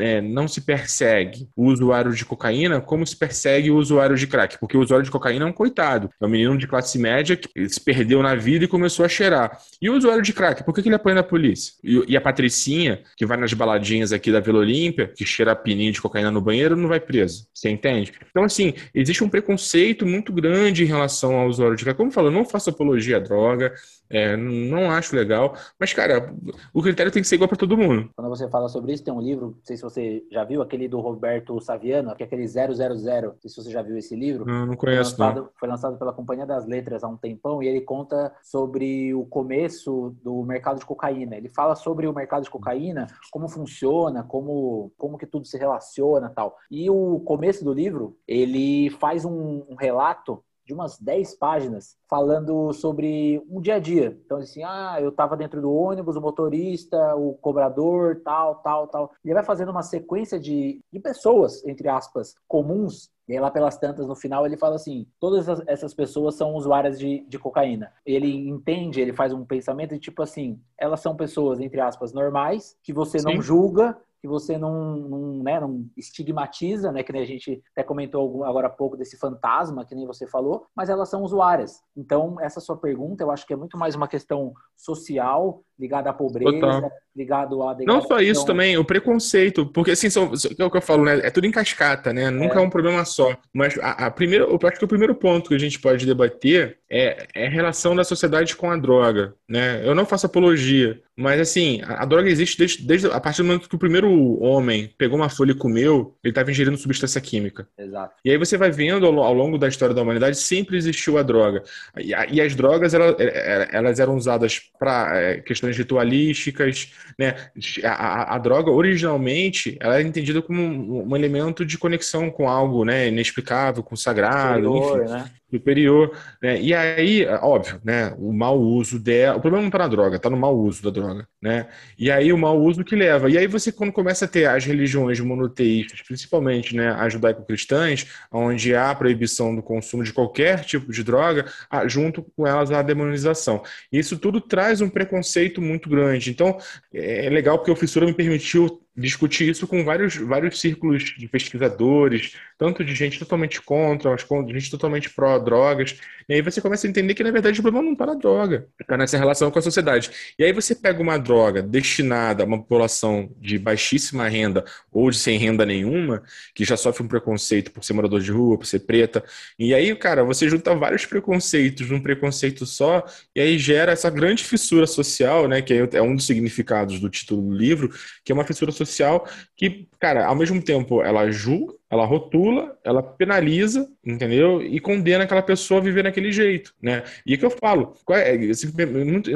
é, não se persegue o usuário de cocaína como se persegue o usuário de crack? Porque o usuário de cocaína é um coitado, é um menino de classe média que se perdeu na vida e começou a cheirar. E o usuário de crack, por que, que ele apanha na polícia? E, e, a Patricinha, que vai nas baladinhas aqui da Vila Olímpia, que cheira pininho de cocaína no banheiro, não vai presa. Você entende? Então, assim, existe um preconceito muito grande em relação ao usuário de crack. Como eu falo, eu não faço apologia à droga, é, não acho legal, mas, cara, o critério tem que ser igual para todo mundo. Quando você fala sobre isso, tem um livro, não sei se você já viu, aquele do Roberto Saviano, que é aquele 000, não sei se você já viu esse livro. Não, não conheço, foi lançado, não. Foi lançado pela Companhia das Letras há um tempão, e ele conta sobre o começo do mercado de cocaína. Ele fala sobre o mercado de cocaína, como funciona, como, como que tudo se relaciona tal. E o começo do livro, ele faz um, um relato de umas 10 páginas falando sobre um dia a dia. Então, assim, ah, eu estava dentro do ônibus, o motorista, o cobrador, tal, tal, tal. Ele vai fazendo uma sequência de, de pessoas, entre aspas, comuns e aí, lá pelas tantas, no final, ele fala assim: todas essas pessoas são usuárias de, de cocaína. Ele entende, ele faz um pensamento de tipo assim: elas são pessoas, entre aspas, normais, que você Sim. não julga, que você não, não, né, não estigmatiza, né, que nem a gente até comentou agora há pouco desse fantasma, que nem você falou, mas elas são usuárias. Então, essa sua pergunta, eu acho que é muito mais uma questão social, ligada à pobreza, Total. ligado a... Não só isso também, o preconceito, porque assim, são, é o que eu falo, né, é tudo em cascata, né, nunca é, é um problema só. Mas a, a primeira, eu acho que o primeiro ponto que a gente pode debater é, é a relação da sociedade com a droga, né. Eu não faço apologia, mas assim, a, droga existe desde, desde a partir do momento que o primeiro homem pegou uma folha e comeu, ele estava ingerindo substância química. Exato. E aí você vai vendo ao, ao longo da história da humanidade, sempre existiu a droga. E, e as drogas, elas, é, é, elas, eram usadas para é, questões ritualísticas, né? A, a, a, droga, originalmente, ela é entendida como um, um, elemento de conexão com algo, né? Inexplicável, com o sagrado, Superior, enfim. Né? Superior, né? E aí, óbvio, né? O mau uso dela. O problema não está na droga, está no mau uso da droga, né? E aí o mau uso que leva. E aí você, quando começa a ter as religiões monoteístas, principalmente né, as judaico-cristãs, onde há proibição do consumo de qualquer tipo de droga, junto com elas a demonização. Isso tudo traz um preconceito muito grande. Então, é legal porque o Fissura me permitiu discutir isso com vários, vários círculos de pesquisadores, tanto de gente totalmente contra, mas com gente totalmente pró-drogas. E aí você começa a entender que, na verdade, o problema não está na droga, está nessa relação com a sociedade. E aí você pega uma droga destinada a uma população de baixíssima renda ou de sem renda nenhuma, que já sofre um preconceito por ser morador de rua, por ser preta. E aí, cara, você junta vários preconceitos num preconceito só, e aí gera essa grande fissura social, né, que é um dos significados do título do livro, que é uma fissura social social que, cara, ao mesmo tempo ela julga, ela rotula, ela penaliza, entendeu? E condena aquela pessoa a viver naquele jeito, né? E é que eu falo, é,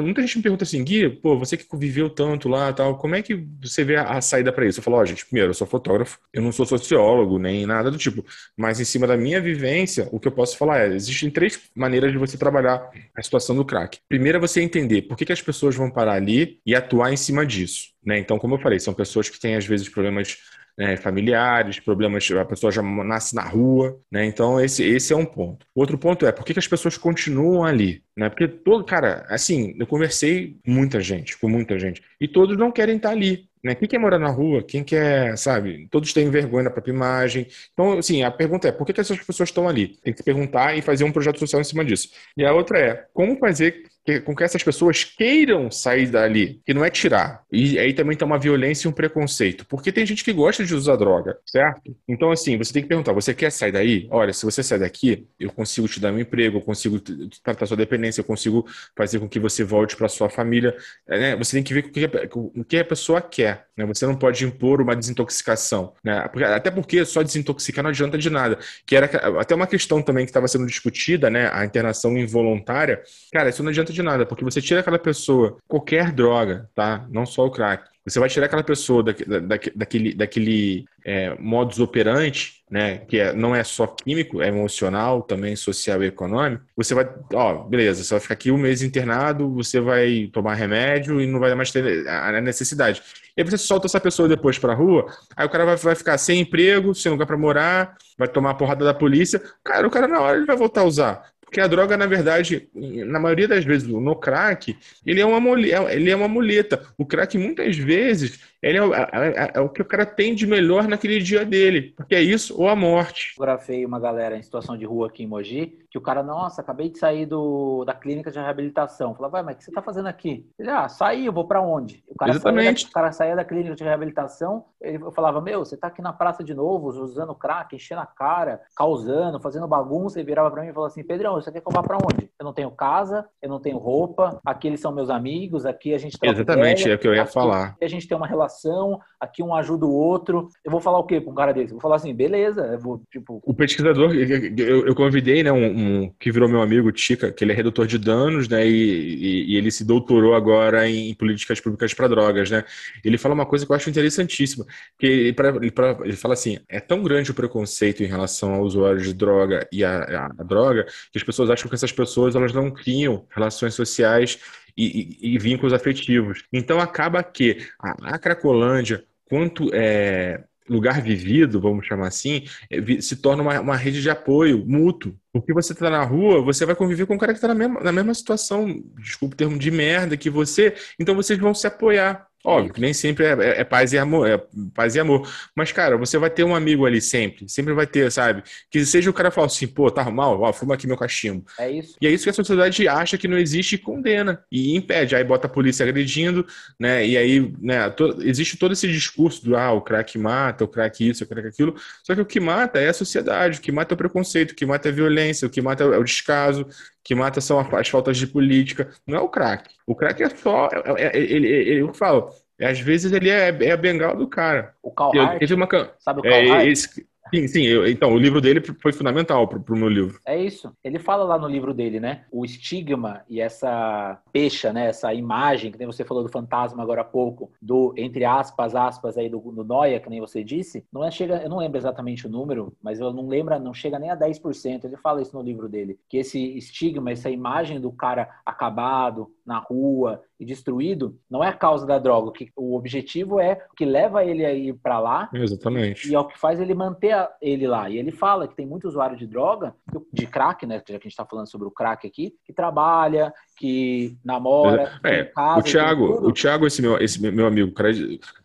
muita gente me pergunta assim, Gui, pô, você que viveu tanto lá tal, como é que você vê a, saída para isso? Eu falo, ó, oh, gente, primeiro, eu sou fotógrafo, eu não sou sociólogo, nem nada do tipo, mas em cima da minha vivência, o que eu posso falar é, existem três maneiras de você trabalhar a situação do crack. Primeiro é você entender por que, que as pessoas vão parar ali e atuar em cima disso, né? Então, como eu falei, são pessoas que têm, às vezes, problemas né, familiares, problemas, a pessoa já nasce na rua, né? Então esse, esse é um ponto. Outro ponto é por que, que as pessoas continuam ali, né? Porque todo, cara, assim, eu conversei muita gente, com muita gente, e todos não querem estar ali. Né? Quem quer morar na rua? Quem quer, sabe? Todos têm vergonha da própria imagem. Então, assim, a pergunta é: por que, que essas pessoas estão ali? Tem que se perguntar e fazer um projeto social em cima disso. E a outra é: como fazer que, com que essas pessoas queiram sair dali, que não é tirar. E aí também tem uma violência e um preconceito, porque tem gente que gosta de usar droga, certo? Então, assim, você tem que perguntar: você quer sair daí? Olha, se você sair daqui, eu consigo te dar um emprego, eu consigo tratar sua dependência, eu consigo fazer com que você volte para sua família. É, né? Você tem que ver o que a pessoa quer. Né? Você não pode impor uma desintoxicação. Né? Até porque só desintoxicar não adianta de nada. Que era até uma questão também que estava sendo discutida, né? A internação involuntária. Cara, isso não adianta de nada, porque você tira aquela pessoa, qualquer droga, tá? Não só o crack. Você vai tirar aquela pessoa da, da, daquele, daquele é, modus operandi, né, que é, não é só químico, é emocional, também social e econômico. Você vai, ó, beleza, você vai ficar aqui um mês internado, você vai tomar remédio e não vai mais ter a necessidade. E aí você solta essa pessoa depois para a rua, aí o cara vai, vai ficar sem emprego, sem lugar para morar, vai tomar a porrada da polícia. Cara, o cara na hora ele vai voltar a usar. Porque a droga, na verdade, na maioria das vezes, no crack, ele é uma, ele é uma muleta. O crack, muitas vezes, ele é, é, é, é, o que o cara tem de melhor naquele dia dele, porque é isso ou a morte. Fotografei uma galera em situação de rua aqui em Mogi, que o cara, nossa, acabei de sair do, da clínica de reabilitação. Falava, vai, mas o que você tá fazendo aqui? Ele, ah, saí, eu vou para onde? O cara Exatamente. Saía o cara saía da clínica de reabilitação, ele, eu falava, meu, você tá aqui na praça de novo, usando crack, enchendo a cara, causando, fazendo bagunça, e virava para mim e falava assim, Pedrão, você quer que eu vá para onde? Eu não tenho casa, eu não tenho roupa, aqui eles são meus amigos, aqui a gente Exatamente, ideia, é o que eu ia falar. A gente tem uma relação relação, aqui um ajuda o outro. Eu vou falar o quê com um cara desse? Eu vou falar assim, beleza, vou, tipo... O pesquisador, eu, eu convidei, né, um, um, que virou meu amigo, Tica, que ele é redutor de danos, né, e, e, e ele se doutorou agora em, políticas públicas para drogas, né. Ele fala uma coisa que eu acho interessantíssima, que ele, pra, ele, pra, ele fala assim, é tão grande o preconceito em relação ao usuário de droga e a, a droga, que as pessoas acham que essas pessoas, elas não criam relações sociais e, e, e vínculos afetivos. Então acaba que a, a Cracolândia, quanto é, lugar vivido, vamos chamar assim, é, se torna uma, uma, rede de apoio mútuo. Porque você está na rua, você vai conviver com um cara que está na mesma, na mesma situação, desculpa o termo, de merda que você, então vocês vão se apoiar. Óbvio que nem sempre é, é, é, paz e amor, é paz e amor. Mas, cara, você vai ter um amigo ali sempre. Sempre vai ter, sabe? Que seja o cara falar assim, pô, tá mal, ó, fuma aqui meu cachimbo. É isso. E é isso que a sociedade acha que não existe e condena. E impede. Aí bota a polícia agredindo, né? E aí, né, to, existe todo esse discurso do ah, o crack mata, o crack isso, o crack aquilo. Só que o que mata é a sociedade, o que mata é o preconceito, o que mata é a violência, o que mata é o descaso, que mata são as faltas de política. Não é o crack. O crack é só. É, é, ele, ele, eu falo, às vezes ele é, é a bengala do cara. O Carl Hart, teve uma, sabe o Carl é, Hart? Esse, Sim, sim. Eu, então, o livro dele foi fundamental para o meu livro. É isso. Ele fala lá no livro dele, né? O estigma e essa pecha, né? Essa imagem, que nem você falou do fantasma agora há pouco, do, entre aspas, aspas aí do, do Noia, que nem você disse, não é, chega, eu não lembro exatamente o número, mas eu não lembro, não chega nem a 10%. Ele fala isso no livro dele, que esse estigma, essa imagem do cara acabado na rua e destruído, não é a causa da droga. Que, o objetivo é o que leva ele a ir para lá. Exatamente. E é o que faz ele manter ele lá. E ele fala que tem muito usuário de droga, de crack, né? Já que a gente está falando sobre o crack aqui, que trabalha, que namora. É, casa, o Thiago, o Thiago, esse meu, esse meu amigo,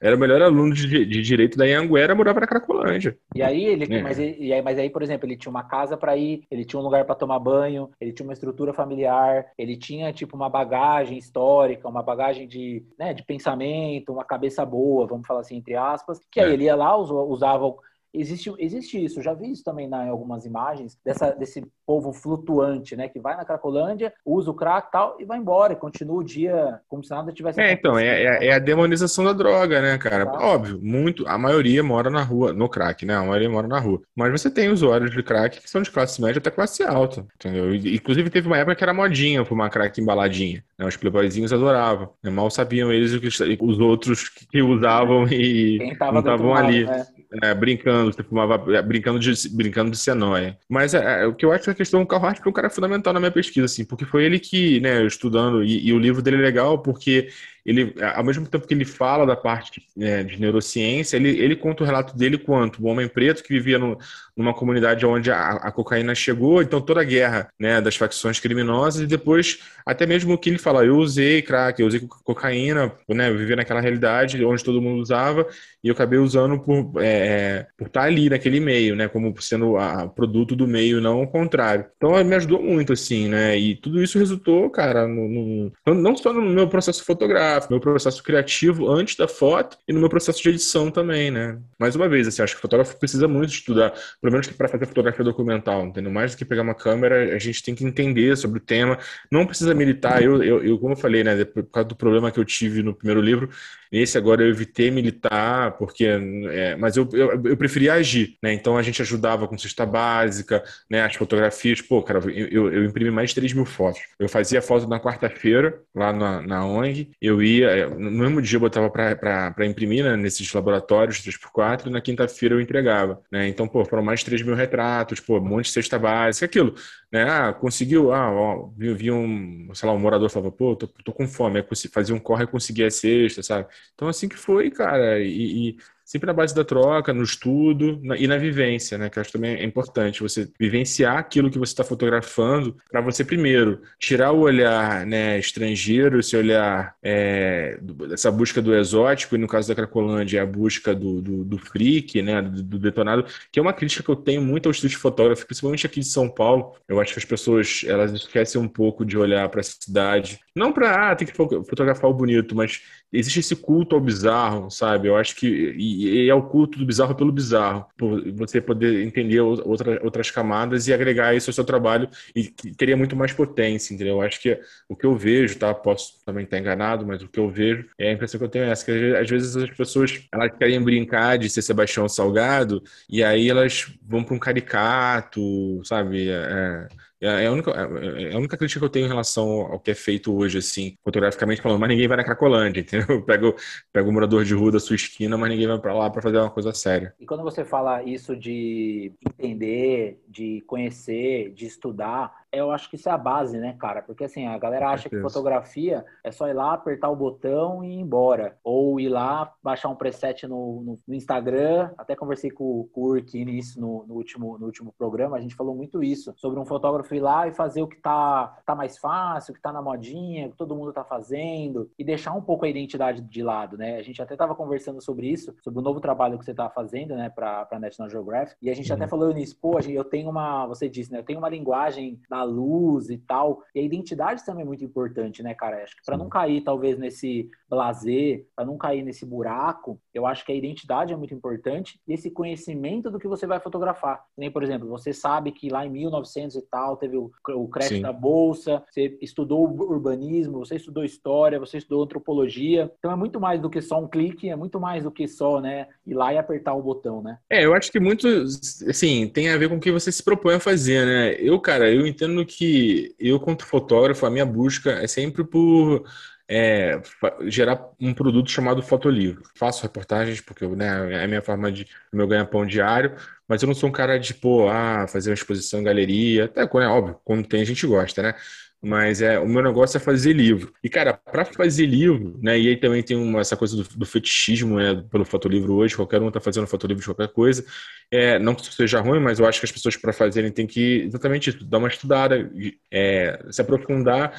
era o melhor aluno de, de direito da Anguera, morava na Cracolândia. E aí ele, é. mas, e aí, mas aí, por exemplo, ele tinha uma casa para ir, ele tinha um lugar para tomar banho, ele tinha uma estrutura familiar, ele tinha tipo uma bagagem histórica, uma bagagem de, né, de pensamento, uma cabeça boa, vamos falar assim entre aspas, que aí é. ele ia lá, usava existe, existe isso. Já vi isso também na, em algumas imagens dessa, desse povo flutuante, né? Que vai na Cracolândia, usa o crack e tal e vai embora, e continua o dia como se nada tivesse É, então, é, é, é, a demonização da droga, né, cara? Tá. Óbvio, muito, a maioria mora na rua, no crack, né? A maioria mora na rua. Mas você tem usuários de crack que são de classe média até classe alta, entendeu? Inclusive teve uma época que era modinha fumar crack embaladinha. Né? Os playboyzinhos adoravam. Né? Mal sabiam eles o que os outros que usavam e não estavam ali. Né? É, brincando, você fumava, é, brincando de, brincando de senóia. Mas é, é, o que eu acho que a questão do Carl Hart foi um cara fundamental na minha pesquisa, assim, porque foi ele que, né, estudando, e, e o livro dele é legal porque ele, ao mesmo tempo que ele fala da parte é, de neurociência, ele, ele conta o relato dele quanto o homem preto que vivia no, numa comunidade onde a, a, cocaína chegou, então toda a guerra né, das facções criminosas, e depois até mesmo o que ele fala, eu usei crack, eu usei cocaína, né, eu vivia naquela realidade onde todo mundo usava, e eu acabei usando por, é, é por estar ali naquele meio, né, como sendo a, produto do meio, não o contrário. Então me ajudou muito, assim, né, e tudo isso resultou, cara, no, no, não só no meu processo fotográfico, meu processo criativo antes da foto e no meu processo de edição também, né? Mais uma vez, assim, acho que o fotógrafo precisa muito estudar, pelo menos para fazer fotografia documental, entendeu? Mais do que pegar uma câmera, a gente tem que entender sobre o tema. Não precisa militar. Eu, eu, eu como eu falei, né, por causa do problema que eu tive no primeiro livro, Nesse agora eu evitei militar, porque, é, mas eu, eu, eu preferia agir, né? Então a gente ajudava com cesta básica, né? As fotografias, pô, cara, eu, eu imprimi mais de 3 mil fotos. Eu fazia foto na quarta-feira, lá na, na ONG, eu ia, é, no mesmo dia eu botava para imprimir, né, nesses laboratórios 3x4, e na quinta-feira eu entregava, né? Então, pô, foram mais de 3 mil retratos, pô, um monte de cesta básica, aquilo né? Ah, conseguiu, ah, ó, vi, vi um, sei lá, um morador falava, pô, tô, tô com fome, fazia um corre e conseguia a cesta, sabe? Então, assim que foi, cara, e, e sempre na base da troca, no estudo na, e na vivência, né? Que acho também é importante você vivenciar aquilo que você está fotografando para você primeiro tirar o olhar né, estrangeiro, esse olhar é, essa busca do exótico e no caso da Cracolândia a busca do, do, do freak, né? Do, do, detonado, que é uma crítica que eu tenho muito ao estúdio fotógrafo, principalmente aqui de São Paulo. Eu acho que as pessoas elas esquecem um pouco de olhar para a cidade, não para ah, tem que fotografar o bonito, mas existe esse culto ao bizarro, sabe? Eu acho que e, e é o culto do bizarro pelo bizarro, por você poder entender outra, outras camadas e agregar isso ao seu trabalho e teria muito mais potência, entendeu? Eu acho que o que eu vejo, tá? Posso também estar enganado, mas o que eu vejo é a impressão que eu tenho é essa, que às vezes as pessoas elas querem brincar de ser Sebastião Salgado e aí elas vão para um caricato, sabe? É, é, é a única, é, é a única crítica que eu tenho em relação ao que é feito hoje, assim, fotograficamente falando, mas ninguém vai na Cracolândia, entendeu? Pega, pega o morador de rua da sua esquina, mas ninguém vai para lá para fazer uma coisa séria. E quando você fala isso de entender, de conhecer, de estudar, eu acho que isso é a base, né, cara? Porque assim, a galera acha que fotografia é só ir lá, apertar o botão e ir embora. Ou ir lá, baixar um preset no, no, no Instagram. Até conversei com, com o Urk nisso no, no, último, no último programa. A gente falou muito isso, sobre um fotógrafo ir lá e fazer o que tá, tá mais fácil, o que tá na modinha, o que todo mundo tá fazendo, e deixar um pouco a identidade de lado, né? A gente até tava conversando sobre isso, sobre o novo trabalho que você tá fazendo, né, pra, pra National Geographic. E a gente uhum. até falou nisso, pô, eu tenho uma, você disse, né, eu tenho uma linguagem da luz e tal. E a identidade também é muito importante, né, cara? Acho que para não cair, talvez, nesse blazer, para não cair nesse buraco, eu acho que a identidade é muito importante e esse conhecimento do que você vai fotografar. Nem, por exemplo, você sabe que lá em 1900 e tal teve o, o crash Sim. da bolsa, você estudou urbanismo, você estudou história, você estudou antropologia. Então é muito mais do que só um clique, é muito mais do que só, né, ir lá e apertar o botão, né? É, eu acho que muito, assim, tem a ver com o que você se propõe a fazer, né? Eu, cara, eu entendo que eu, quanto fotógrafo, a minha busca é sempre por é, gerar um produto chamado fotolivro. Faço reportagens porque né, é a minha forma de meu ganha-pão diário, mas eu não sou um cara de, pô, ah, fazer uma exposição em galeria, até quando é óbvio, quando tem a gente gosta, né? Mas é, o meu negócio é fazer livro. E, cara, para fazer livro, né? E aí também tem uma, essa coisa do, do fetichismo né, pelo fotolivro hoje, qualquer um tá fazendo fotolivro de qualquer coisa. É, não que isso seja ruim, mas eu acho que as pessoas, para fazerem, tem que exatamente isso, dar uma estudada, é, se aprofundar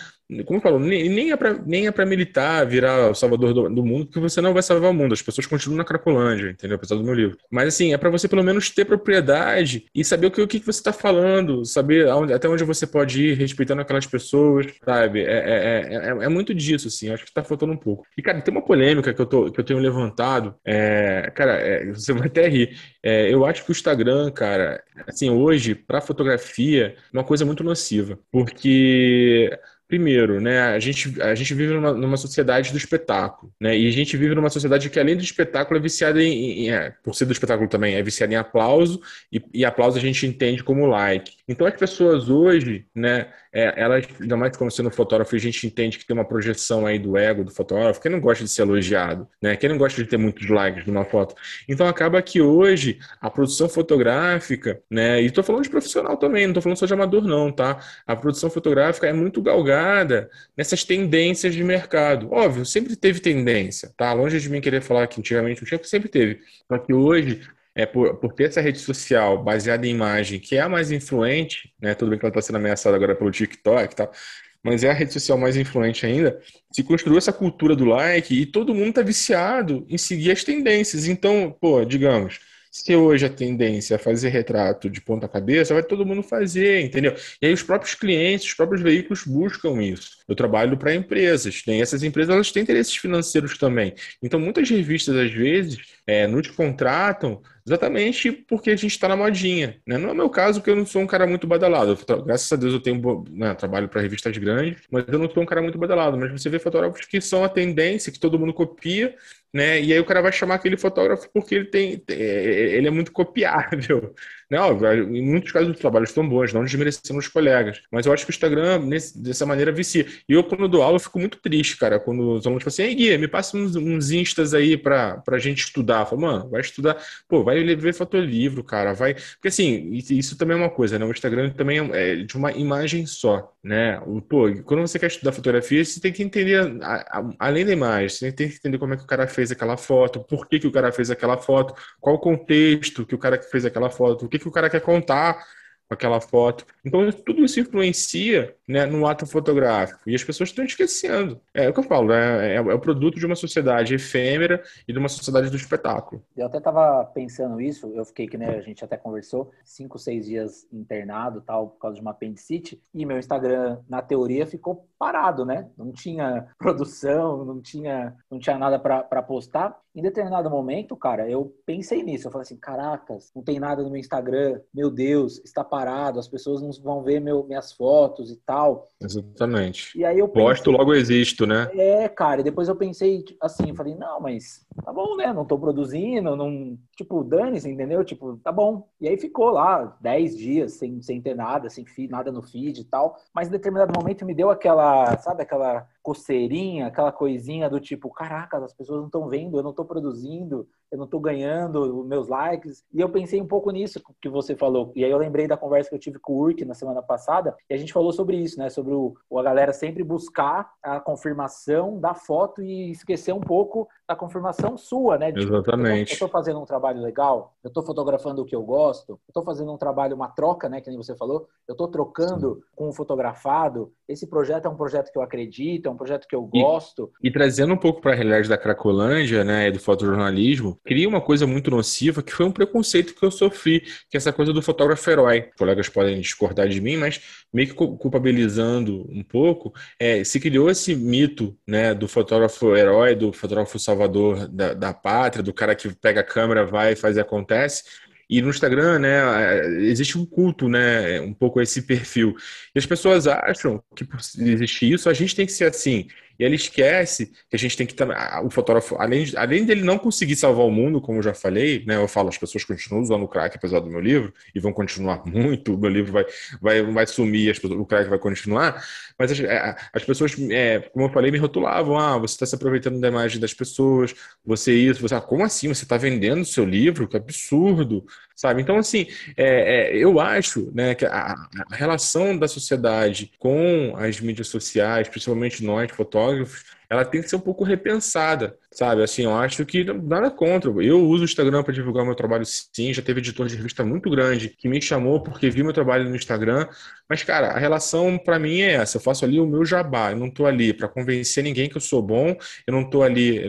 como eu falo, nem, nem é para nem é para militar, virar o salvador do, do, mundo, porque você não vai salvar o mundo. As pessoas continuam na Cracolândia, entendeu? Apesar do meu livro. Mas assim, é para você pelo menos ter propriedade e saber o que, o que você está falando, saber aonde, até onde você pode ir, respeitando aquelas pessoas, sabe? É, é, é, é muito disso, assim. Acho que está faltando um pouco. E, cara, tem uma polêmica que eu, tô, que eu tenho levantado. É, cara, você vai até rir. eu acho que o Instagram, cara, assim, hoje, para fotografia, é uma coisa muito nociva. Porque Primeiro, né, a gente, a gente vive numa, numa, sociedade do espetáculo, né, e a gente vive numa sociedade que, além do espetáculo, é viciada em, em é, por ser do espetáculo também, é viciada em aplauso, e, e, aplauso a gente entende como like. Então, as pessoas hoje, né, é, elas, ainda mais como sendo fotógrafo, a gente entende que tem uma projeção aí do ego do fotógrafo, quem não gosta de ser elogiado, né, quem não gosta de ter muitos likes numa foto. Então, acaba que hoje, a produção fotográfica, né, e estou falando de profissional também, não estou falando só de amador não, tá? A produção fotográfica é muito galgada nessas tendências de mercado. Óbvio, sempre teve tendência, tá? Longe de mim querer falar que antigamente não tinha, sempre teve. Só que hoje, é por, por ter essa rede social baseada em imagem, que é a mais influente, né? Tudo bem que ela está sendo ameaçada agora pelo TikTok e tal, mas é a rede social mais influente ainda, se construiu essa cultura do like e todo mundo está viciado em seguir as tendências. Então, pô, digamos, se hoje a tendência é fazer retrato de ponta cabeça, vai todo mundo fazer, entendeu? E aí os próprios clientes, os próprios veículos buscam isso. Eu trabalho para empresas, tem essas empresas elas têm interesses financeiros também. Então muitas revistas às vezes é, nos contratam exatamente porque a gente está na modinha. Né? Não é o meu caso, porque eu não sou um cara muito badalado. Eu, graças a Deus eu tenho né, trabalho para revistas grandes, mas eu não sou um cara muito badalado. Mas você vê fotógrafos que são a tendência, que todo mundo copia, né? E aí o cara vai chamar aquele fotógrafo porque ele tem, ele é muito copiável. Óbvio, em muitos casos os trabalhos estão bons, não desmerecendo os colegas. Mas eu acho que o Instagram, nesse, dessa maneira, vicia. E eu, quando dou aula, eu fico muito triste, cara, quando os alunos falam assim, Guia, me passa uns, uns instas aí pra, pra gente estudar. Eu falo, mano, vai estudar. Pô, vai ver fotolivro, cara, vai... Porque, assim, isso também é uma coisa, né? O Instagram também é de uma imagem só, né? Pô, quando você quer estudar fotografia, você tem que entender, além da imagem, você tem que entender como é que o cara fez aquela foto, por que, que o cara fez aquela foto, qual o contexto que o cara fez aquela foto, o que, que o cara quer contar com aquela foto. Então, tudo isso influencia né, no ato fotográfico. E as pessoas estão esquecendo. É o que eu falo, né? é, é o produto de uma sociedade efêmera e de uma sociedade do espetáculo. Eu até estava pensando isso, eu fiquei, que né, a gente até conversou, cinco, seis dias internado, tal, por causa de uma apendicite, e meu Instagram, na teoria, ficou parado, né? Não tinha produção, não tinha, não tinha nada para postar. Em determinado momento, cara, eu pensei nisso. Eu falei assim: caracas, não tem nada no meu Instagram, meu Deus, está parado, as pessoas não vão ver meu, minhas fotos e tal. Exatamente. E aí eu pensei, Posto, logo existo, né? É, cara, e depois eu pensei assim: falei, não, mas tá bom, né? Não tô produzindo, não. Tipo, dane-se, entendeu? Tipo, tá bom. E aí ficou lá 10 dias sem, sem ter nada, sem feed, nada no feed e tal. Mas em determinado momento me deu aquela, sabe, aquela coceirinha, aquela coisinha do tipo, caraca, as pessoas não estão vendo, eu não estou produzindo, eu não estou ganhando meus likes. E eu pensei um pouco nisso que você falou. E aí eu lembrei da conversa que eu tive com o Urk na semana passada, e a gente falou sobre isso, né? Sobre o, a galera sempre buscar a confirmação da foto e esquecer um pouco da confirmação sua, né? De, Exatamente. eu estou fazendo um trabalho legal, eu estou fotografando o que eu gosto, eu estou fazendo um trabalho, uma troca, né? Que nem você falou, eu estou trocando Sim. com o fotografado. Esse projeto é um projeto que eu acredito, é um projeto que eu gosto. E, e trazendo um pouco para a realidade da Cracolândia, né, do fotojornalismo, cria uma coisa muito nociva que foi um preconceito que eu sofri, que é essa coisa do fotógrafo herói. Os colegas podem discordar de mim, mas meio que culpabilizando um pouco, é, se criou esse mito, né, do fotógrafo herói, do fotógrafo salvador da, da pátria, do cara que pega a câmera, vai, faz e acontece. E no Instagram, né, existe um culto, né, um pouco esse perfil. E as pessoas acham que por existir isso, a gente tem que ser assim. E ele esquece que a gente tem que. O fotógrafo, além, de, além dele não conseguir salvar o mundo, como eu já falei, né? Eu falo, as pessoas continuam usando o crack apesar do meu livro, e vão continuar muito, o meu livro vai, vai, vai sumir, as, o crack vai continuar. Mas as, as pessoas, é, como eu falei, me rotulavam: ah, você está se aproveitando da imagem das pessoas, você isso, você. Ah, como assim? Você está vendendo o seu livro? Que absurdo! Sabe? Então, assim, é, é, eu acho né, que a, a relação da sociedade com as mídias sociais, principalmente nós, fotógrafos, ela tem que ser um pouco repensada, sabe? Assim, eu acho que nada contra. Eu uso o Instagram para divulgar meu trabalho, sim. Já teve editor de revista muito grande que me chamou porque viu meu trabalho no Instagram. Mas, cara, a relação para mim é essa. Eu faço ali o meu jabá. Eu não tô ali para convencer ninguém que eu sou bom. Eu não tô ali.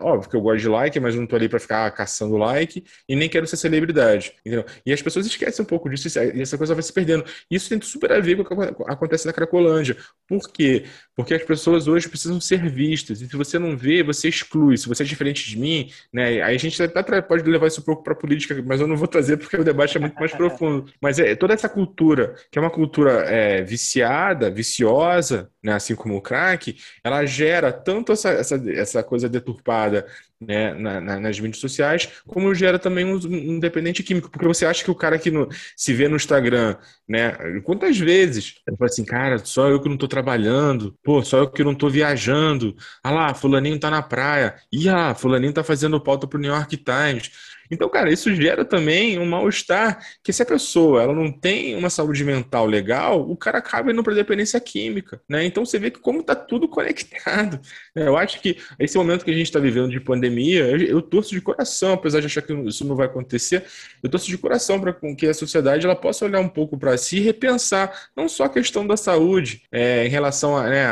Óbvio que eu gosto de like, mas eu não tô ali para ficar caçando like e nem quero ser celebridade. Entendeu? E as pessoas esquecem um pouco disso e essa coisa vai se perdendo. Isso tem super a ver com o que acontece na Cracolândia. Por quê? Porque as pessoas hoje precisam ser E se você não vê, você exclui. Se você é diferente de mim, né? Aí a gente até pode levar isso um pouco para política, mas eu não vou trazer porque o debate é muito mais profundo. Mas é toda essa cultura, que é uma cultura é, viciada, viciosa, né? assim como o crack, ela gera tanto essa, essa, essa coisa deturpada né, na, na, nas mídias sociais, como gera também um, um, dependente químico, porque você acha que o cara que no, se vê no Instagram, né, quantas vezes ele fala assim, cara, só eu que não tô trabalhando, pô, só eu que não tô viajando, ah lá, fulaninho tá na praia, e ah, fulaninho tá fazendo pauta pro New York Times, então, cara, isso gera também um mal-estar, que se a pessoa ela não tem uma saúde mental legal, o cara acaba indo para dependência química, né? Então você vê que como está tudo conectado. Né? Eu acho que esse momento que a gente está vivendo de pandemia, eu, eu, torço de coração, apesar de achar que isso não vai acontecer, eu torço de coração para que a sociedade ela possa olhar um pouco para si e repensar não só a questão da saúde é, em relação a, né,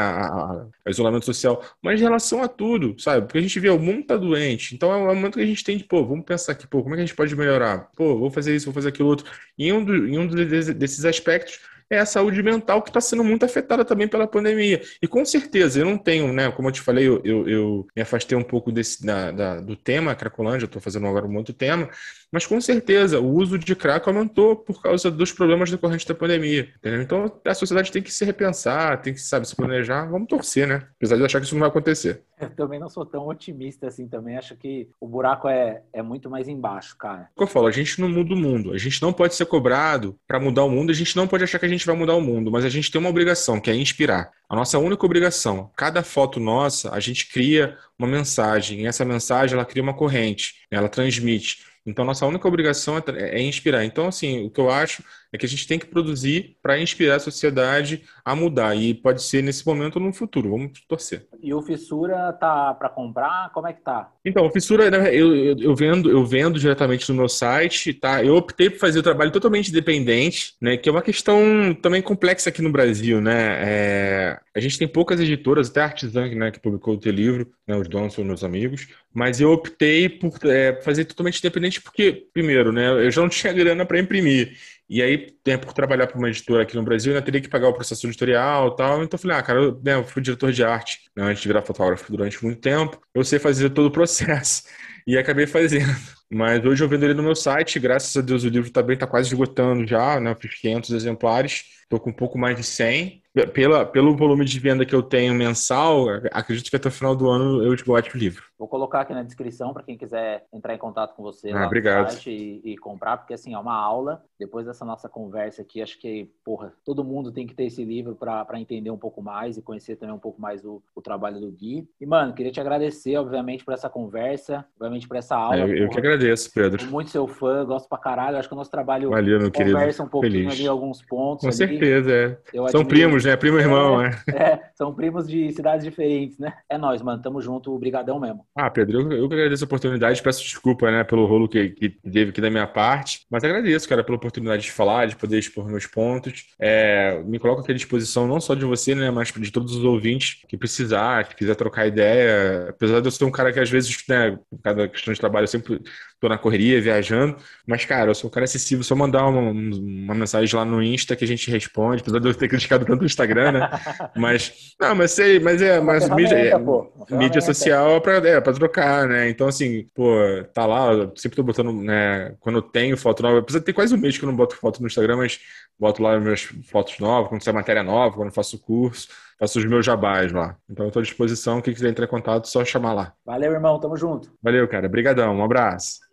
isolamento social, mas em relação a tudo, sabe? Porque a gente vê o mundo está doente, então é um momento que a gente tem de, pô, vamos pensar aqui pô, como é que a gente pode melhorar? Pô, vou fazer isso, vou fazer aquilo outro. E um, do, em um desses aspectos é a saúde mental que está sendo muito afetada também pela pandemia. E com certeza, eu não tenho, né? Como eu te falei, eu, eu, eu me afastei um pouco desse, da, da, do tema Cracolândia, estou fazendo agora um outro tema, mas com certeza o uso de crack aumentou por causa dos problemas decorrentes da pandemia. Entendeu? Então a sociedade tem que se repensar, tem que, sabe, se planejar. Vamos torcer, né? Apesar de achar que isso não vai acontecer. Eu também não sou tão otimista assim, também acho que o buraco é, é muito mais embaixo, cara. O que eu falo, a gente não muda o mundo. A gente não pode ser cobrado para mudar o mundo, a gente não pode achar que a gente vai mudar o mundo, mas a gente tem uma obrigação, que é inspirar. A nossa única obrigação, cada foto nossa, a gente cria uma mensagem, e essa mensagem ela cria uma corrente, ela transmite. Então, nossa única obrigação é, é, inspirar. Então, assim, o que eu acho é que a gente tem que produzir para inspirar a sociedade a mudar. E pode ser nesse momento ou no futuro. Vamos torcer. E o Fissura tá para comprar? Como é que tá? Então, o Fissura, né, eu, eu, eu, vendo, eu vendo diretamente no meu site, tá? Eu optei por fazer o trabalho totalmente independente, né? Que é uma questão também complexa aqui no Brasil, né? É, a gente tem poucas editoras, até a Artisan, né, que publicou o teu livro, né? Os donos são meus amigos. Mas eu optei por é, fazer totalmente independente porque, primeiro, né? Eu já não tinha grana para imprimir. E aí, né, por trabalhar para uma editora aqui no Brasil, eu teria que pagar o processo editorial e tal. Então eu falei, ah, cara, eu, né, eu fui diretor de arte né, antes de virar fotógrafo durante muito tempo. Eu sei fazer todo o processo. E acabei fazendo. Mas hoje eu vendo ele no meu site, graças a Deus o livro também está quase esgotando já, né? Fiz 500 exemplares, estou com um pouco mais de 100 pela, pelo volume de venda que eu tenho mensal, acredito que até o final do ano eu esgote o livro. Vou colocar aqui na descrição para quem quiser entrar em contato com você ah, lá obrigado. no site e, e, comprar, porque assim, é uma aula. Depois dessa nossa conversa aqui, acho que, porra, todo mundo tem que ter esse livro para entender um pouco mais e conhecer também um pouco mais o, o trabalho do Gui. E, mano, queria te agradecer, obviamente, por essa conversa, obviamente, por essa aula. É, eu, eu que agradeço, Pedro. Sou muito seu fã, gosto pra caralho. Acho que o nosso trabalho Valeu, meu conversa querido. um pouquinho Feliz. ali alguns pontos. Com ali. certeza, é. Eu São primos primos, né? Primo e irmão, é, né? É, são primos de cidades diferentes, né? É nós, mano. Tamo junto, brigadão mesmo. Ah, Pedro, eu, que agradeço a oportunidade. Peço desculpa, né, pelo rolo que, que teve aqui da minha parte. Mas agradeço, cara, pela oportunidade de falar, de poder expor meus pontos. É, me coloco aqui à disposição não só de você, né, mas de todos os ouvintes que precisar, que quiser trocar ideia. Apesar de eu ser um cara que às vezes, né, cada questão de trabalho, eu sempre tô na correria, viajando. Mas, cara, eu sou um cara acessível. Só mandar uma, uma mensagem lá no Insta que a gente responde. Apesar de eu ter criticado tanto o Instagram, né? Mas, não, mas sei, mas é, mas mídia, é, mídia social é pra, é pra trocar, né? Então, assim, pô, tá lá, eu sempre tô botando, né? Quando eu tenho foto nova, apesar de ter quase um mês que eu não boto foto no Instagram, mas boto lá minhas fotos novas, quando sai matéria nova, quando eu faço curso, faço os meus jabás lá. Então, eu tô à disposição, quem quiser entrar em contato, só chamar lá. Valeu, irmão, tamo junto. Valeu, cara, brigadão, um abraço.